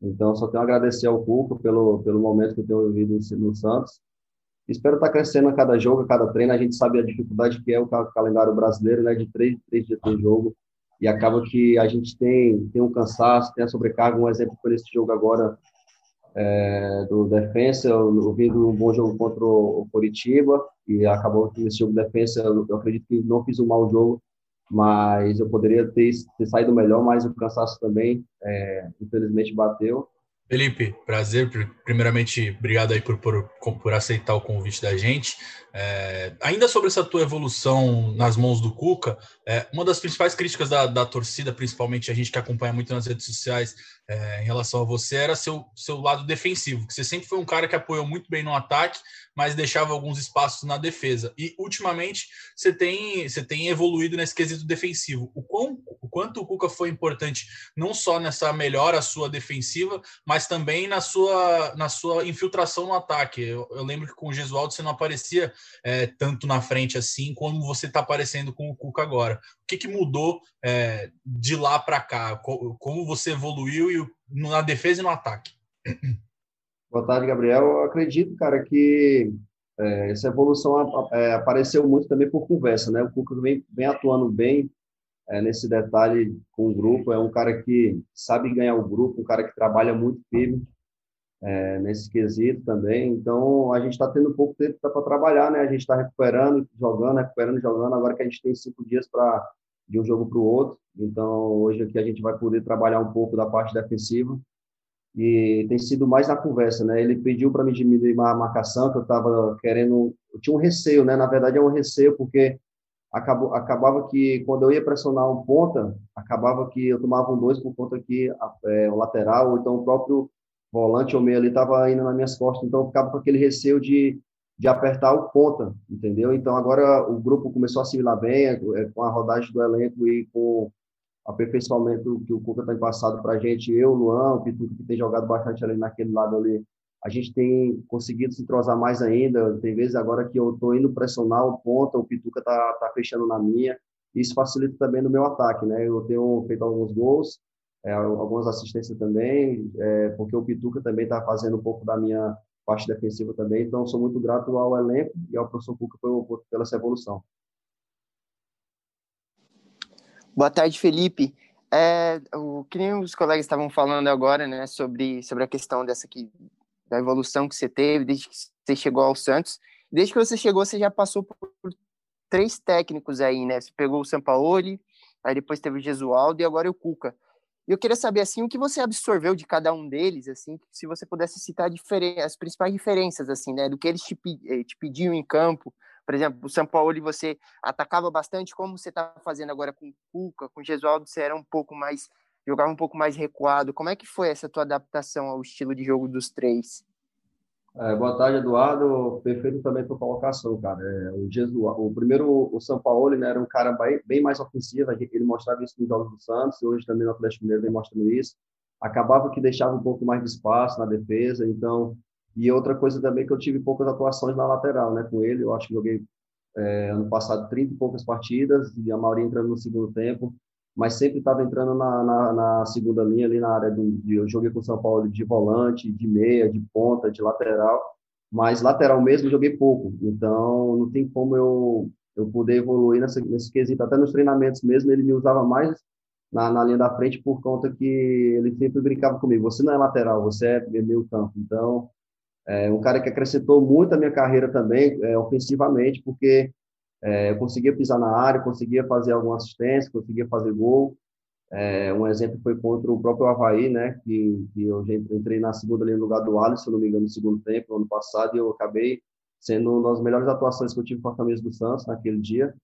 Então, só tenho a agradecer ao Cuca pelo, pelo momento que eu tenho vivido no Santos. Espero estar crescendo a cada jogo, a cada treino. A gente sabe a dificuldade que é o calendário brasileiro, né? De três, três dias de jogo e acaba que a gente tem, tem um cansaço, tem a sobrecarga. Um exemplo foi esse jogo agora é, do Defensa, eu, eu vi um bom jogo contra o Curitiba e acabou que nesse jogo de Defensa eu, eu, acredito que não fiz um mau jogo, mas eu poderia ter, ter saído melhor, mas o cansaço também, é, infelizmente, bateu. Felipe, prazer. Primeiramente, obrigado aí por, por, por aceitar o convite da gente. É, ainda sobre essa tua evolução nas mãos do Cuca, é, uma das principais críticas da, da, torcida, principalmente a gente que acompanha muito nas redes sociais é, em relação a você, era seu, seu lado defensivo, que você sempre foi um cara que apoiou muito bem no ataque, mas deixava alguns espaços na defesa. E ultimamente você tem, você tem evoluído nesse quesito defensivo. O, quão, o quanto o Cuca foi importante, não só nessa melhora sua defensiva, mas também na sua, na sua infiltração no ataque. Eu, eu lembro que com o Gesualdo você não aparecia é, tanto na frente assim como você está aparecendo com o Cuca agora. O que, que mudou é, de lá para cá? Como você evoluiu e, na defesa e no ataque? Boa tarde, Gabriel. Eu acredito, cara, que é, essa evolução é, apareceu muito também por conversa, né? O Cuca vem, vem atuando bem é, nesse detalhe com o grupo. É um cara que sabe ganhar o grupo, um cara que trabalha muito firme é, nesse quesito também. Então, a gente está tendo pouco tempo para trabalhar, né? A gente está recuperando, jogando, recuperando, jogando. Agora que a gente tem cinco dias para de um jogo para o outro. Então, hoje aqui a gente vai poder trabalhar um pouco da parte defensiva e tem sido mais na conversa, né? Ele pediu para mim diminuir a marcação, que eu estava querendo, eu tinha um receio, né? Na verdade é um receio porque acabou, acabava que quando eu ia pressionar um ponta, acabava que eu tomava um dois por conta que é, o lateral ou então o próprio volante ou meio ali estava indo nas minhas costas, então eu ficava com aquele receio de de apertar o ponta, entendeu? Então agora o grupo começou a assimilar bem é, com a rodagem do elenco e com aperfeiçoamento que o Cuca tem passado para a gente, eu, Luan, o Pituca, que tem jogado bastante ali naquele lado ali, a gente tem conseguido se entrosar mais ainda. Tem vezes agora que eu estou indo pressionar o ponta, o Pituca tá, tá fechando na minha. Isso facilita também no meu ataque, né? Eu tenho feito alguns gols, é, algumas assistências também, é, porque o Pituca também está fazendo um pouco da minha parte defensiva também. Então, sou muito grato ao elenco e ao professor Cuca pela essa evolução. Boa tarde, Felipe. É, o que nem os colegas estavam falando agora, né, sobre, sobre a questão dessa aqui, da evolução que você teve desde que você chegou ao Santos. Desde que você chegou, você já passou por três técnicos aí, né? Você pegou o Sampaoli, aí depois teve o Gesualdo e agora o Cuca. Eu queria saber assim o que você absorveu de cada um deles, assim, se você pudesse citar as principais diferenças assim, né, do que eles te, eh, te pediam em campo. Por exemplo, o São Paulo você atacava bastante, como você está fazendo agora com o Cuca, com o Gesualdo, você era um pouco mais jogava um pouco mais recuado. Como é que foi essa tua adaptação ao estilo de jogo dos três? É, boa tarde, Eduardo. Perfeito também tua colocação, cara. É, o, Jesus, o primeiro, o São Paulo, né, era um cara bem, bem mais ofensivo. Ele mostrava isso nos jogos do Santos. Hoje também no Atlético Mineiro vem mostrando isso. Acabava que deixava um pouco mais de espaço na defesa. Então, e outra coisa também que eu tive poucas atuações na lateral, né, com ele. Eu acho que joguei é, ano passado 30 e poucas partidas e a maioria entrando no segundo tempo mas sempre estava entrando na, na, na, segunda linha, ali na área do. De, eu joguei com o São Paulo de volante, de meia, de ponta, de lateral, mas lateral mesmo joguei pouco, então não tem como eu, eu poder evoluir nessa, nesse quesito. Até nos treinamentos mesmo, ele me usava mais na, na linha da frente por conta que ele sempre brincava comigo: você não é lateral, você é meio campo. Então, é um cara que acrescentou muito a minha carreira também, é, ofensivamente, porque é, eu conseguia pisar na área, conseguia fazer alguma assistência, conseguia fazer gol. É, um exemplo foi contra o próprio Havaí, né, que, que eu entrei na segunda linha no lugar do Alisson, se não me engano, no segundo tempo, ano passado, e eu acabei sendo uma das melhores atuações que eu tive com a camisa do Santos naquele dia.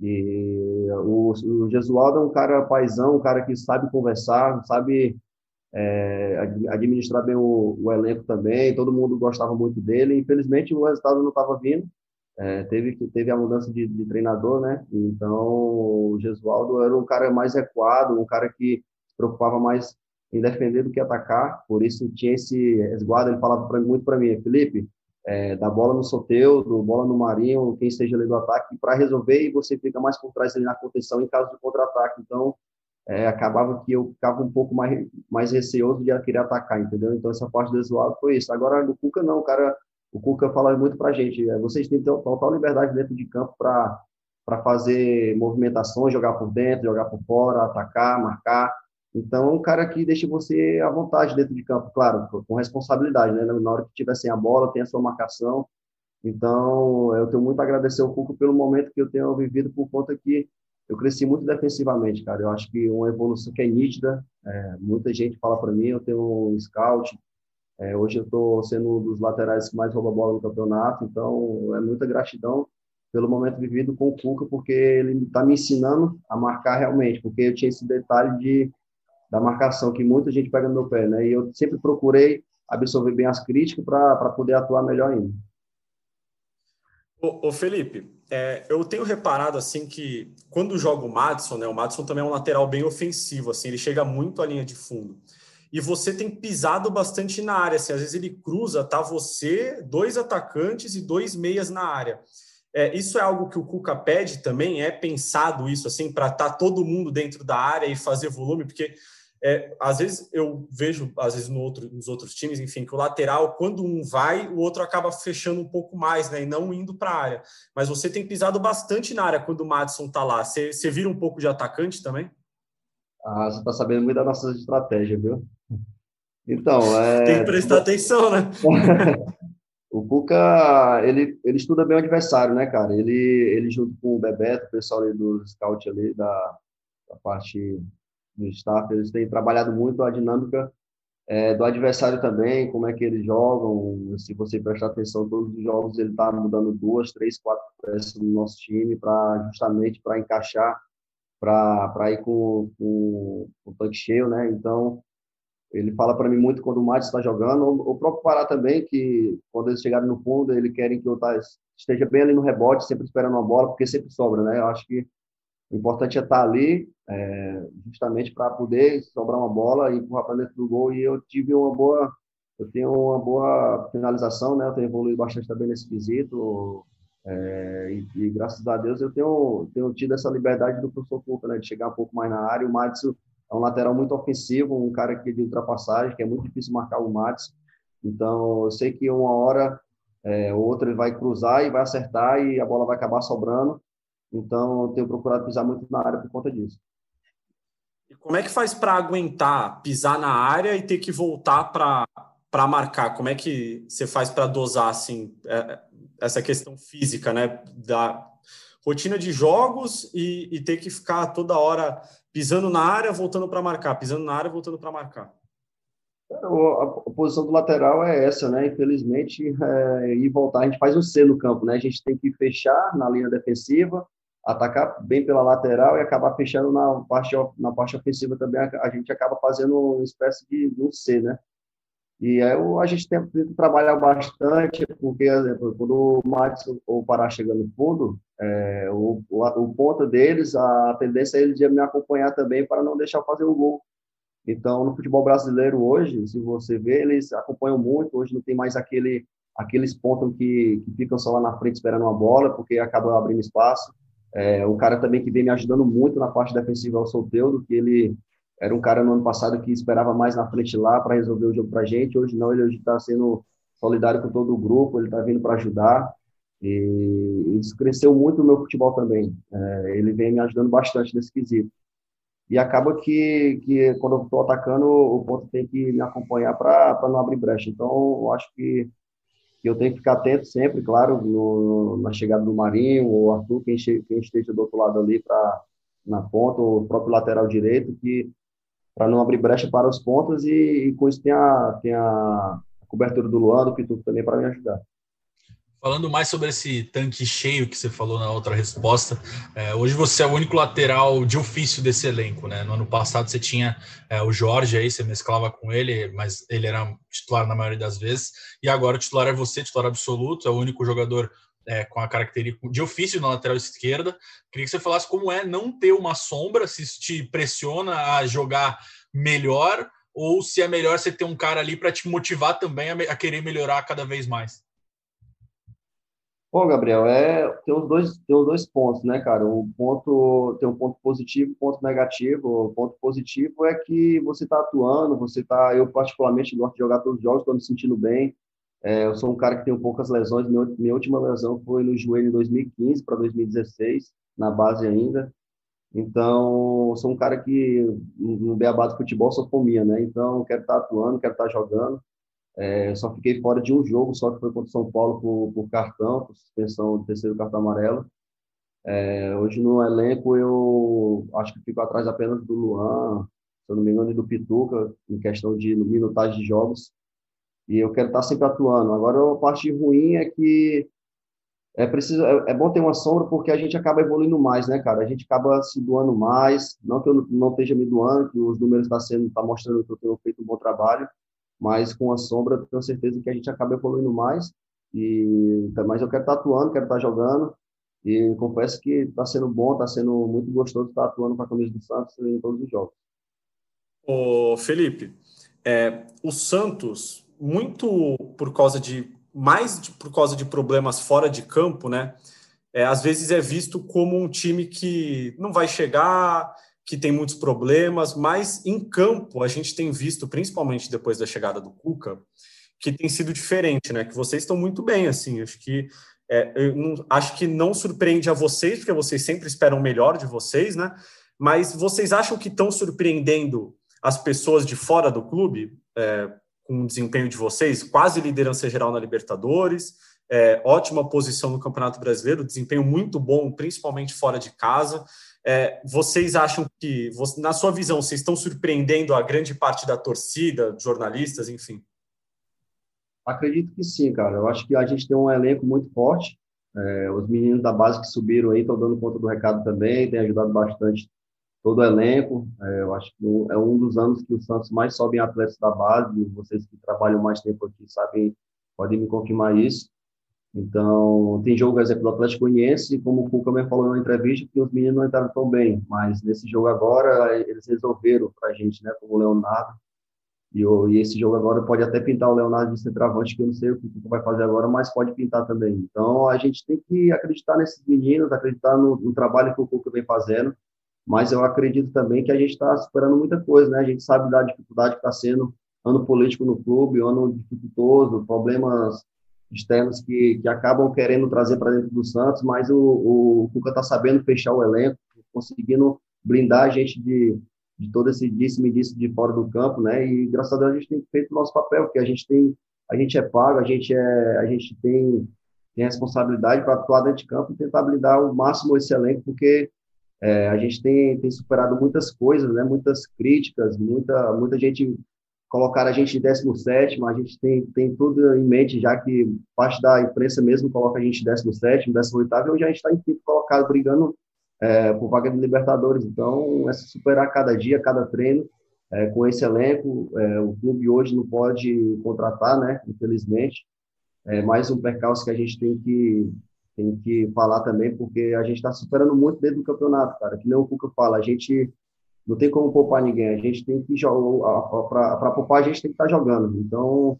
E o, o Gesualdo é um cara paisão, um cara que sabe conversar, sabe é, administrar bem o, o, elenco também, todo mundo gostava muito dele. Infelizmente, o resultado não estava vindo, é, teve que teve a mudança de, de, treinador, né? Então o Gesualdo era um cara mais recuado, um cara que se preocupava mais em defender do que atacar. Por isso tinha esse resguardo. Ele falava pra, muito para mim, Felipe, é, da bola no Soteu, do bola no Marinho, quem esteja ali do ataque, para resolver e você fica mais por trás ali na contenção em caso de contra-ataque. Então é, acabava que eu ficava um pouco mais mais receoso de querer atacar, entendeu? Então essa parte do Gesualdo foi isso. Agora no Cuca não, o cara o Cuca fala muito para a gente, é, vocês têm total liberdade dentro de campo para fazer movimentações, jogar por dentro, jogar por fora, atacar, marcar. Então, é um cara que deixa você à vontade dentro de campo, claro, com responsabilidade, né? Na hora que tiver sem a bola, tem a sua marcação. Então, eu tenho muito a agradecer ao Cuca pelo momento que eu tenho vivido, por conta que eu cresci muito defensivamente, cara. Eu acho que uma evolução que é nítida. É, muita gente fala para mim, eu tenho um scout, é, hoje eu estou sendo um dos laterais que mais rouba bola no campeonato, então é muita gratidão pelo momento vivido com o Cuca, porque ele está me ensinando a marcar realmente, porque eu tinha esse detalhe de da marcação que muita gente pega no meu pé, né? E eu sempre procurei absorver bem as críticas para poder atuar melhor ainda. Ô, Felipe, é, eu tenho reparado assim que quando joga o Madison, né? O Madison também é um lateral bem ofensivo, assim, ele chega muito à linha de fundo e você tem pisado bastante na área. Assim, às vezes ele cruza, tá você, dois atacantes e dois meias na área. É, isso é algo que o Cuca pede também? É pensado isso assim para estar tá todo mundo dentro da área e fazer volume? Porque é, às vezes eu vejo, às vezes no outro, nos outros times, enfim, que o lateral, quando um vai, o outro acaba fechando um pouco mais, né? E não indo para a área. Mas você tem pisado bastante na área quando o Madison tá lá. Você, você vira um pouco de atacante também? Ah, você está sabendo muito da nossa estratégia, viu? Então, é... Tem que prestar atenção, né? o Cuca, ele, ele estuda bem o adversário, né, cara? Ele, ele junto com o Bebeto, o pessoal ali do scout ali, da, da parte do staff, eles têm trabalhado muito a dinâmica é, do adversário também, como é que eles jogam. Se você prestar atenção, todos os jogos ele está mudando duas, três, quatro peças no nosso time para justamente para encaixar, para ir com, com, com o tanque cheio, né? Então ele fala para mim muito quando o Matos está jogando, o próprio Pará também, que quando eles chegarem no fundo, eles querem que eu tá, esteja bem ali no rebote, sempre esperando uma bola, porque sempre sobra, né? Eu acho que o importante é estar tá ali, é, justamente para poder sobrar uma bola e empurrar para dentro do gol. E eu tive uma boa, eu tenho uma boa finalização, né? Eu tenho evoluído bastante também nesse quesito. É, e, e, graças a Deus eu tenho, tenho tido essa liberdade do professor Cuca, né? De chegar um pouco mais na área. O Madison é um lateral muito ofensivo, um cara que é de ultrapassagem, que é muito difícil marcar o Matos. Então, eu sei que uma hora é, ou outra ele vai cruzar e vai acertar e a bola vai acabar sobrando. Então, eu tenho procurado pisar muito na área por conta disso. E como é que faz para aguentar pisar na área e ter que voltar para marcar? Como é que você faz para dosar assim é, essa questão física, né? Da, rotina de jogos e, e ter que ficar toda hora pisando na área, voltando para marcar, pisando na área, voltando para marcar? A posição do lateral é essa, né? Infelizmente, é, ir voltar, a gente faz um C no campo, né? A gente tem que fechar na linha defensiva, atacar bem pela lateral e acabar fechando na parte, na parte ofensiva também. A, gente acaba fazendo uma espécie de, de um C, né? E aí a gente tem que trabalhar bastante, porque, exemplo, quando o Matos ou Pará chega no fundo, é, o, o, o ponto deles, a tendência é eles de me acompanhar também para não deixar fazer o gol. Então, no futebol brasileiro hoje, se você vê, eles acompanham muito. Hoje não tem mais aquele aqueles pontos que, que ficam só lá na frente esperando uma bola, porque acabam abrindo espaço. É, o cara também que vem me ajudando muito na parte defensiva é o Solteudo, que ele era um cara no ano passado que esperava mais na frente lá para resolver o jogo para a gente. Hoje não, ele hoje está sendo solidário com todo o grupo, ele está vindo para ajudar. E isso cresceu muito no meu futebol também. É, ele vem me ajudando bastante nesse quesito. E acaba que, que quando eu estou atacando, o ponto tem que me acompanhar para não abrir brecha. Então, eu acho que, eu tenho que ficar atento sempre, claro, no, na chegada do Marinho, o Arthur, quem, quem esteja do outro lado ali para na ponta, o próprio lateral direito, que para não abrir brecha para os pontos e, e, com isso tem a, tem a cobertura do Luan, do Pituco também para me ajudar. Falando mais sobre esse tanque cheio que você falou na outra resposta, é, hoje você é o único lateral de ofício desse elenco, né? No ano passado você tinha é, o Jorge aí, você mesclava com ele, mas ele era titular na maioria das vezes, e agora o titular é você, titular absoluto, é o único jogador é, com a característica de ofício na lateral esquerda. Queria que você falasse como é não ter uma sombra, se isso te pressiona a jogar melhor, ou se é melhor você ter um cara ali para te motivar também a, a querer melhorar cada vez mais. Bom, Gabriel, é, tem, os dois, tem os dois pontos, né, cara? Um ponto, tem um ponto positivo e um ponto negativo. O ponto positivo é que você está atuando, você está. Eu, particularmente, gosto de jogar todos os jogos, estou me sentindo bem. É, eu sou um cara que tem poucas lesões. Minha, minha última lesão foi no joelho em 2015 para 2016, na base ainda. Então, sou um cara que, no beabá do futebol, sou fominha, né? Então, quero estar atuando, quero estar jogando. É, só fiquei fora de um jogo, só que foi contra o São Paulo por, por cartão, por suspensão do terceiro cartão amarelo. É, hoje no elenco eu acho que fico atrás apenas do Luan, se eu não me engano, e do Pituca, em questão de minutagem de jogos. E eu quero estar sempre atuando. Agora, a parte ruim é que é preciso é, é, bom ter uma sombra porque a gente acaba evoluindo mais, né, cara? A gente acaba se doando mais. Não que eu não esteja me doando, que os números estão tá sendo, tá mostrando que eu tenho feito um bom trabalho, mas com a sombra tenho certeza que a gente acaba evoluindo mais. E, mas eu quero estar atuando, quero estar jogando. E confesso que está sendo bom, está sendo muito gostoso estar atuando com a camisa do Santos em todos os jogos. Ô, Felipe, é, o Santos, muito por causa de mais de, por causa de problemas fora de campo, né? É, às vezes é visto como um time que não vai chegar, que tem muitos problemas, mas em campo a gente tem visto, principalmente depois da chegada do Cuca, que tem sido diferente, né? Que vocês estão muito bem, assim. Acho que é, não, acho que não surpreende a vocês, porque vocês sempre esperam o melhor de vocês, né? Mas vocês acham que estão surpreendendo as pessoas de fora do clube é, com o desempenho de vocês? Quase liderança geral na Libertadores, é, ótima posição no Campeonato Brasileiro, desempenho muito bom, principalmente fora de casa. É, vocês acham que, na sua visão, vocês estão surpreendendo a grande parte da torcida, jornalistas, enfim? Acredito que sim, cara. Eu acho que a gente tem um elenco muito forte. É, os meninos da base que subiram aí estão dando conta do recado também, têm ajudado bastante todo o elenco. É, eu acho que é um dos anos que o Santos mais sobe em atletas da base. Vocês que trabalham mais tempo aqui sabem, podem me confirmar isso. Então, tem jogo, por exemplo, do Atlético Goianiense, como o Cuca me falou na entrevista, que os meninos não entraram tão bem, mas nesse jogo agora, eles resolveram para a gente, né, como o Leonardo, e, e, esse jogo agora pode até pintar o Leonardo de centroavante, que eu não sei o que o Cuca vai fazer agora, mas pode pintar também. Então, a gente tem que acreditar nesses meninos, acreditar no, no trabalho que o Cuca vem fazendo, mas eu acredito também que a gente está superando muita coisa, né, a gente sabe da dificuldade que está sendo ano político no clube, ano dificultoso, problemas externos que, que acabam querendo trazer para dentro do Santos, mas o, o Cuca está sabendo fechar o elenco, conseguindo blindar a gente de, de todo esse disse-me-disse de fora do campo, né? E graças a Deus a gente tem feito o nosso papel, porque a gente tem, a gente é pago, a gente é, a gente tem tem responsabilidade para atuar dentro de campo e tentar blindar o máximo esse elenco, porque é, a gente tem, tem superado muitas coisas, né? muitas críticas, muita, muita gente colocar a gente em 17, a gente tem, tem tudo em mente, já que parte da imprensa mesmo coloca a gente em 17, 18, e hoje a gente está em quinto colocado, brigando é, por vaga de Libertadores. Então, é superar cada dia, cada treino, é, com esse elenco. É, o clube hoje não pode contratar, né? Infelizmente. É mais um percalço que a gente tem que, tem que falar também, porque a gente está superando muito dentro do campeonato, cara. Que nem o Cuca fala, a gente não tem como poupar ninguém. A gente tem que jogar, para poupar, a gente tem que estar tá jogando. Então,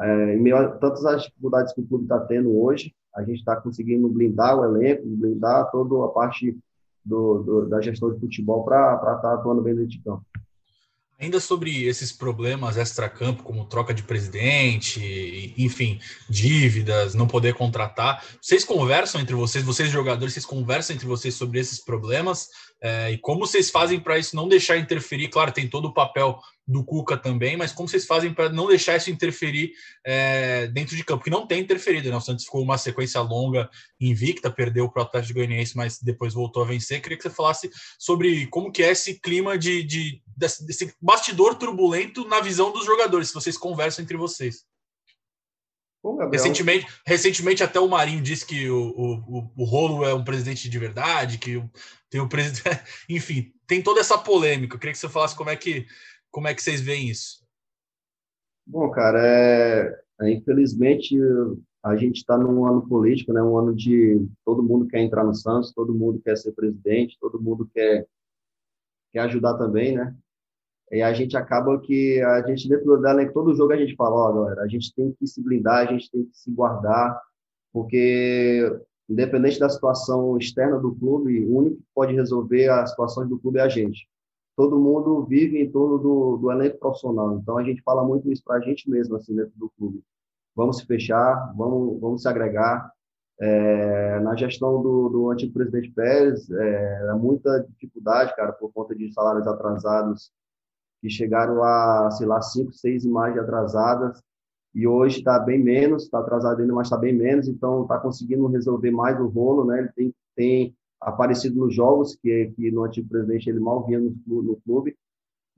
é, em meio a tantas as dificuldades que o clube está tendo hoje, a gente está conseguindo blindar o elenco, blindar toda a parte do, do da gestão de futebol para estar tá atuando bem dentro de campo. Ainda sobre esses problemas extra-campo, como troca de presidente, enfim, dívidas, não poder contratar, vocês conversam entre vocês, vocês jogadores, vocês conversam entre vocês sobre esses problemas é, e como vocês fazem para isso não deixar interferir? Claro, tem todo o papel do Cuca também, mas como vocês fazem para não deixar isso interferir é, dentro de campo? Que não tem interferido, né? O Santos ficou uma sequência longa, invicta, perdeu para o Atlético Goianiense, mas depois voltou a vencer. Queria que você falasse sobre como que é esse clima de, de desse bastidor turbulento na visão dos jogadores, se vocês conversam entre vocês. Recentemente, recentemente até o Marinho disse que o, o, o Rolo é um presidente de verdade, que tem o presidente, enfim, tem toda essa polêmica. Eu queria que você falasse como é que como é que vocês veem isso? Bom, cara, é, é, infelizmente a gente está num ano político, né? Um ano de todo mundo quer entrar no Santos, todo mundo quer ser presidente, todo mundo quer quer ajudar também, né? E a gente acaba que a gente dentro do elenco todo jogo a gente fala, ó, galera, a gente tem que se blindar, a gente tem que se guardar, porque independente da situação externa do clube, o único que pode resolver as situações do clube é a gente todo mundo vive em torno do, do elenco profissional. Então, a gente fala muito isso para a gente mesmo, assim, dentro do clube. Vamos se fechar, vamos, vamos se agregar. É, na gestão do, do antigo presidente Pérez, é, muita dificuldade, cara, por conta de salários atrasados que chegaram a, sei lá, cinco, seis imagens atrasadas. E hoje está bem menos, está atrasado ainda, mas está bem menos. Então, está conseguindo resolver mais o rolo, né? Ele tem, tem aparecido nos jogos, que, que no antigo presidente ele mal vinha no, no clube.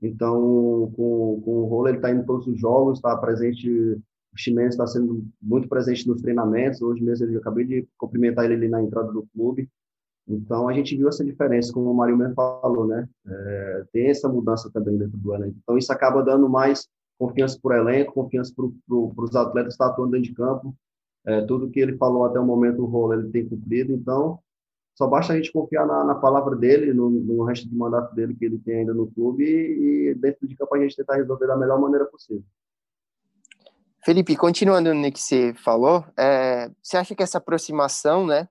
Então, com, com o Rolo, ele está indo em todos os jogos, está presente, o Ximenes está sendo muito presente nos treinamentos. Hoje mesmo eu acabei de cumprimentar ele ali na entrada do clube. Então, a gente viu essa diferença, como o Mário mesmo falou, né? É, tem essa mudança também dentro do elenco. Então, isso acaba dando mais confiança para o elenco, confiança para os atletas que estão atuando dentro de campo. É, tudo que ele falou até o momento, o rolo ele tem cumprido. Então, só basta a gente confiar na, na palavra dele, no, no, resto de mandato dele que ele tem ainda no clube e, e dentro de campo a gente tentar resolver da melhor maneira possível. Felipe, continuando no que você falou, é, você acha que essa aproximação, né,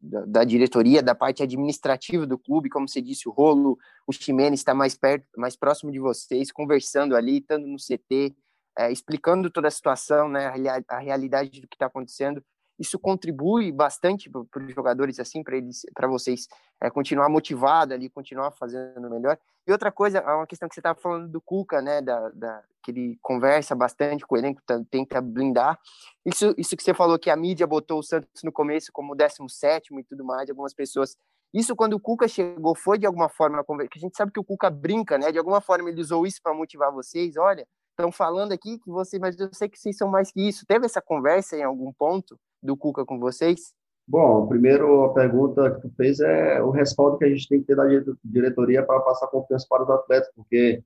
da, diretoria, da parte administrativa do clube, como você disse, o Rolo, o Ximenes está mais perto, mais próximo de vocês, conversando ali, estando no CT, é, explicando toda a situação, né, a, a realidade do que está acontecendo, isso contribui bastante para os jogadores assim para eles para vocês é, continuar motivado ali continuar fazendo melhor. E outra coisa é uma questão que você estava falando do Cuca né da, da, que ele conversa bastante com o elenco tenta blindar. Isso isso que você falou que a mídia botou o Santos no começo como 17 e tudo mais algumas pessoas. Isso quando o Cuca chegou foi de alguma forma que a gente sabe que o Cuca brinca né de alguma forma ele usou isso para motivar vocês. Olha estão falando aqui que você mas eu sei que vocês são mais que isso. Teve essa conversa em algum ponto do Cuca com vocês? Bom, primeiro a pergunta que tu fez é o respaldo que a gente tem que ter da diretoria para passar confiança para os atletas, porque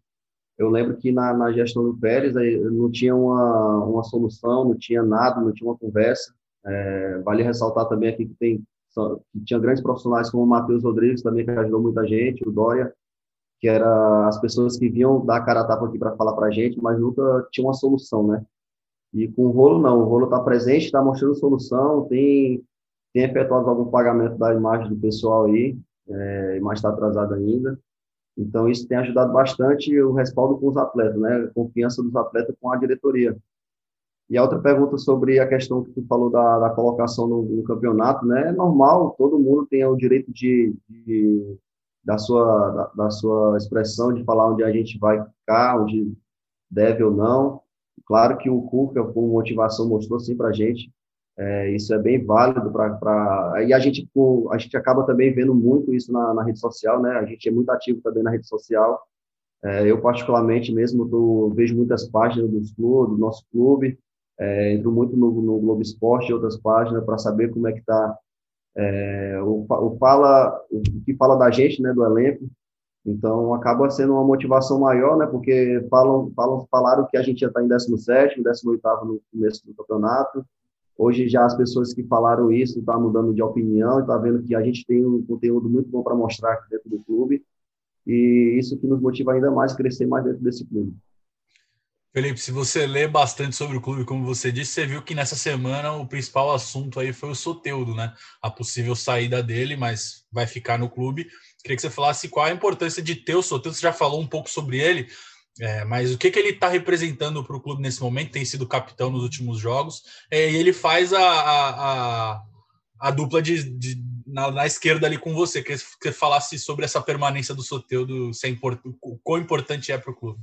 eu lembro que na, na gestão do Pérez não tinha uma, uma solução, não tinha nada, não tinha uma conversa. É, vale ressaltar também aqui que tem que tinha grandes profissionais como o Matheus Rodrigues também que ajudou muita gente, o Dória, que era as pessoas que vinham dar cara a tapa aqui para falar para a gente, mas nunca tinha uma solução, né? E com o rolo, não. O rolo está presente, está mostrando solução, tem, tem efetuado algum pagamento da imagem do pessoal aí, é, mas está atrasado ainda. Então, isso tem ajudado bastante o respaldo com os atletas, né? A confiança dos atletas com a diretoria. E a outra pergunta sobre a questão que tu falou da, da colocação no, no, campeonato, né? É normal, todo mundo tem o direito de, de da, sua, da, da, sua expressão, de falar onde a gente vai ficar, onde deve ou não. Claro que o Cuca, com motivação, mostrou sim para a gente É, isso é bem válido para. E a gente, a gente acaba também vendo muito isso na, na, rede social, né? A gente é muito ativo também na rede social. É, eu, particularmente, mesmo, tô, vejo muitas páginas dos clubes, do nosso clube, é, entro muito no, no Globo Esporte e outras páginas para saber como é que está é, o, o, fala, o que fala da gente, né, do elenco. Então, acaba sendo uma motivação maior, né, porque falam, falam, falaram que a gente já está em 17º, 18º no começo do campeonato, Hoje já as pessoas que falaram isso estão tá mudando de opinião, está vendo que a gente tem um conteúdo muito bom para mostrar aqui dentro do clube e isso que nos motiva ainda mais a crescer mais dentro desse clube. Felipe, se você lê bastante sobre o clube, como você disse, você viu que nessa semana o principal assunto aí foi o Soteudo, né? A possível saída dele, mas vai ficar no clube. Queria que você falasse qual a importância de ter o Soteudo. Você já falou um pouco sobre ele, é, mas o que, que ele está representando para o clube nesse momento? Tem sido capitão nos últimos jogos. É, e ele faz a, a, a, a dupla de, de na, na, esquerda ali com você. Queria que você falasse sobre essa permanência do Soteudo, é import, o quão importante é para o clube.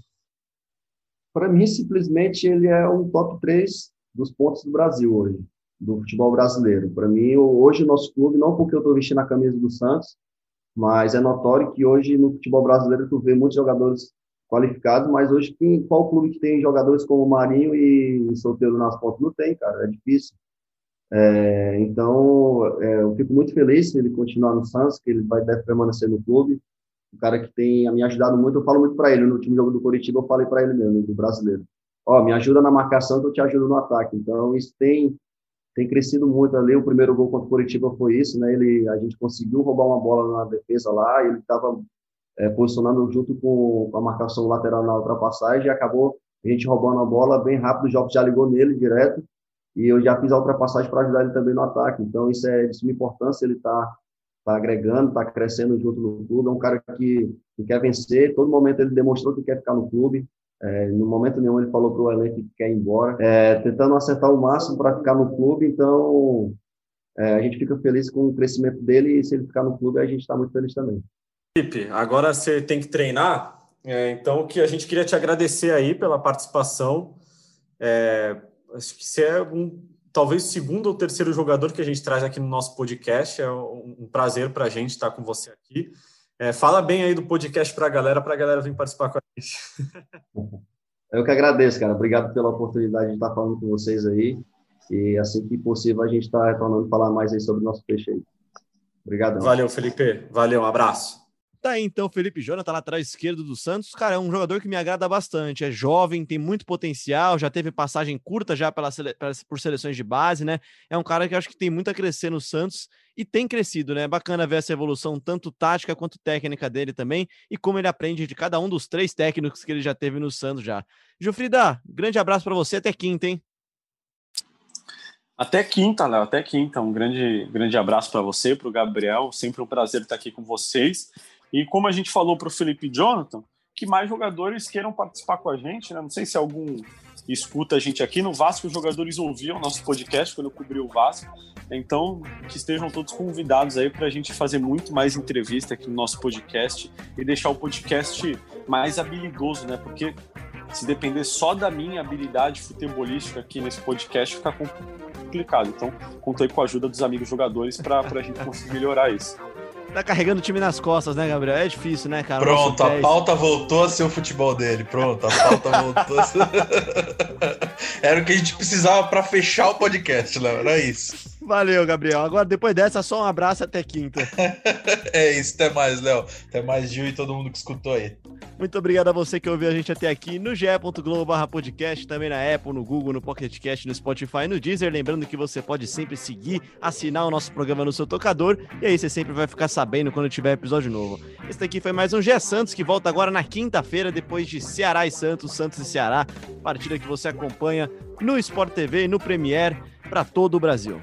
Para mim, simplesmente, ele é um top 3 dos pontos do Brasil hoje, do futebol brasileiro. Para mim, hoje o nosso clube, não porque eu estou vestindo a camisa do Santos, mas é notório que hoje no futebol brasileiro tu vê muitos jogadores qualificado, mas hoje quem, qual clube que tem jogadores como Marinho e Solteiro nas pontas? Não tem, cara, é difícil. É, então, é, eu fico muito feliz se ele continuar no Santos, que ele vai deve permanecer no clube. O cara que tem me ajudado muito, eu falo muito para ele. No último jogo do Curitiba, eu falei para ele mesmo, do brasileiro. Ó, me ajuda na marcação que eu te ajudo no ataque. Então, isso tem tem crescido muito ali. O primeiro gol contra o Curitiba foi isso, né? Ele, a gente conseguiu roubar uma bola na defesa lá, ele estava é, posicionando junto com a marcação lateral na ultrapassagem e acabou a gente roubando a bola bem rápido, o Jobs já ligou nele direto e eu já fiz a ultrapassagem para ajudar ele também no ataque. Então isso é de suma importância, ele está tá agregando, está crescendo junto no clube, é um cara que, que, quer vencer, todo momento ele demonstrou que quer ficar no clube, é, no momento nenhum ele falou para o elenco que quer ir embora, é, tentando acertar o máximo para ficar no clube, então é, a gente fica feliz com o crescimento dele e se ele ficar no clube a gente está muito feliz também. Felipe, agora você tem que treinar, é, então que a gente queria te agradecer aí pela participação. É, acho que você é um, talvez o segundo ou terceiro jogador que a gente traz aqui no nosso podcast. É um, um prazer para a gente estar com você aqui. É, fala bem aí do podcast para a galera, para a galera vir participar com a gente. Eu que agradeço, cara. Obrigado pela oportunidade de estar falando com vocês aí. E assim que possível a gente está retornando falar mais aí sobre o nosso peixe aí. Obrigado. Valeu, Felipe. Valeu, um abraço. Tá aí então Felipe Jonathan, lateral esquerdo do Santos. Cara, é um jogador que me agrada bastante. É jovem, tem muito potencial, já teve passagem curta já pela, por seleções de base, né? É um cara que acho que tem muito a crescer no Santos e tem crescido, né? Bacana ver essa evolução, tanto tática quanto técnica dele também, e como ele aprende de cada um dos três técnicos que ele já teve no Santos já. Jufrida, grande abraço para você, até quinta, hein? Até quinta, Léo, até quinta. Um grande, grande abraço para você, para o Gabriel. Sempre um prazer estar aqui com vocês. E como a gente falou para o Felipe Jonathan, que mais jogadores queiram participar com a gente, né? Não sei se algum escuta a gente aqui. No Vasco, os jogadores ouviam nosso podcast quando eu cobri o Vasco. Então, que estejam todos convidados aí para a gente fazer muito mais entrevista aqui no nosso podcast e deixar o podcast mais habilidoso, né? Porque se depender só da minha habilidade futebolística aqui nesse podcast, fica complicado. Então, conto aí com a ajuda dos amigos jogadores para a gente conseguir melhorar isso tá carregando o time nas costas, né, Gabriel? É difícil, né, cara? Pronto, a pauta voltou a ser o futebol dele. Pronto, a pauta voltou a ser... Era o que a gente precisava para fechar o podcast, Léo. Era isso. Valeu, Gabriel. Agora, depois dessa, só um abraço até quinta. é isso, até mais, Léo. Até mais, Gil e todo mundo que escutou aí. Muito obrigado a você que ouviu a gente até aqui no ge.globo podcast, também na Apple, no Google, no Pocket Cast, no Spotify, no Deezer. Lembrando que você pode sempre seguir, assinar o nosso programa no seu tocador e aí você sempre vai ficar sabendo quando tiver episódio novo. Esse daqui foi mais um Gé Santos que volta agora na quinta-feira, depois de Ceará e Santos, Santos e Ceará. Partida que você acompanha no Sport TV e no Premier para todo o Brasil.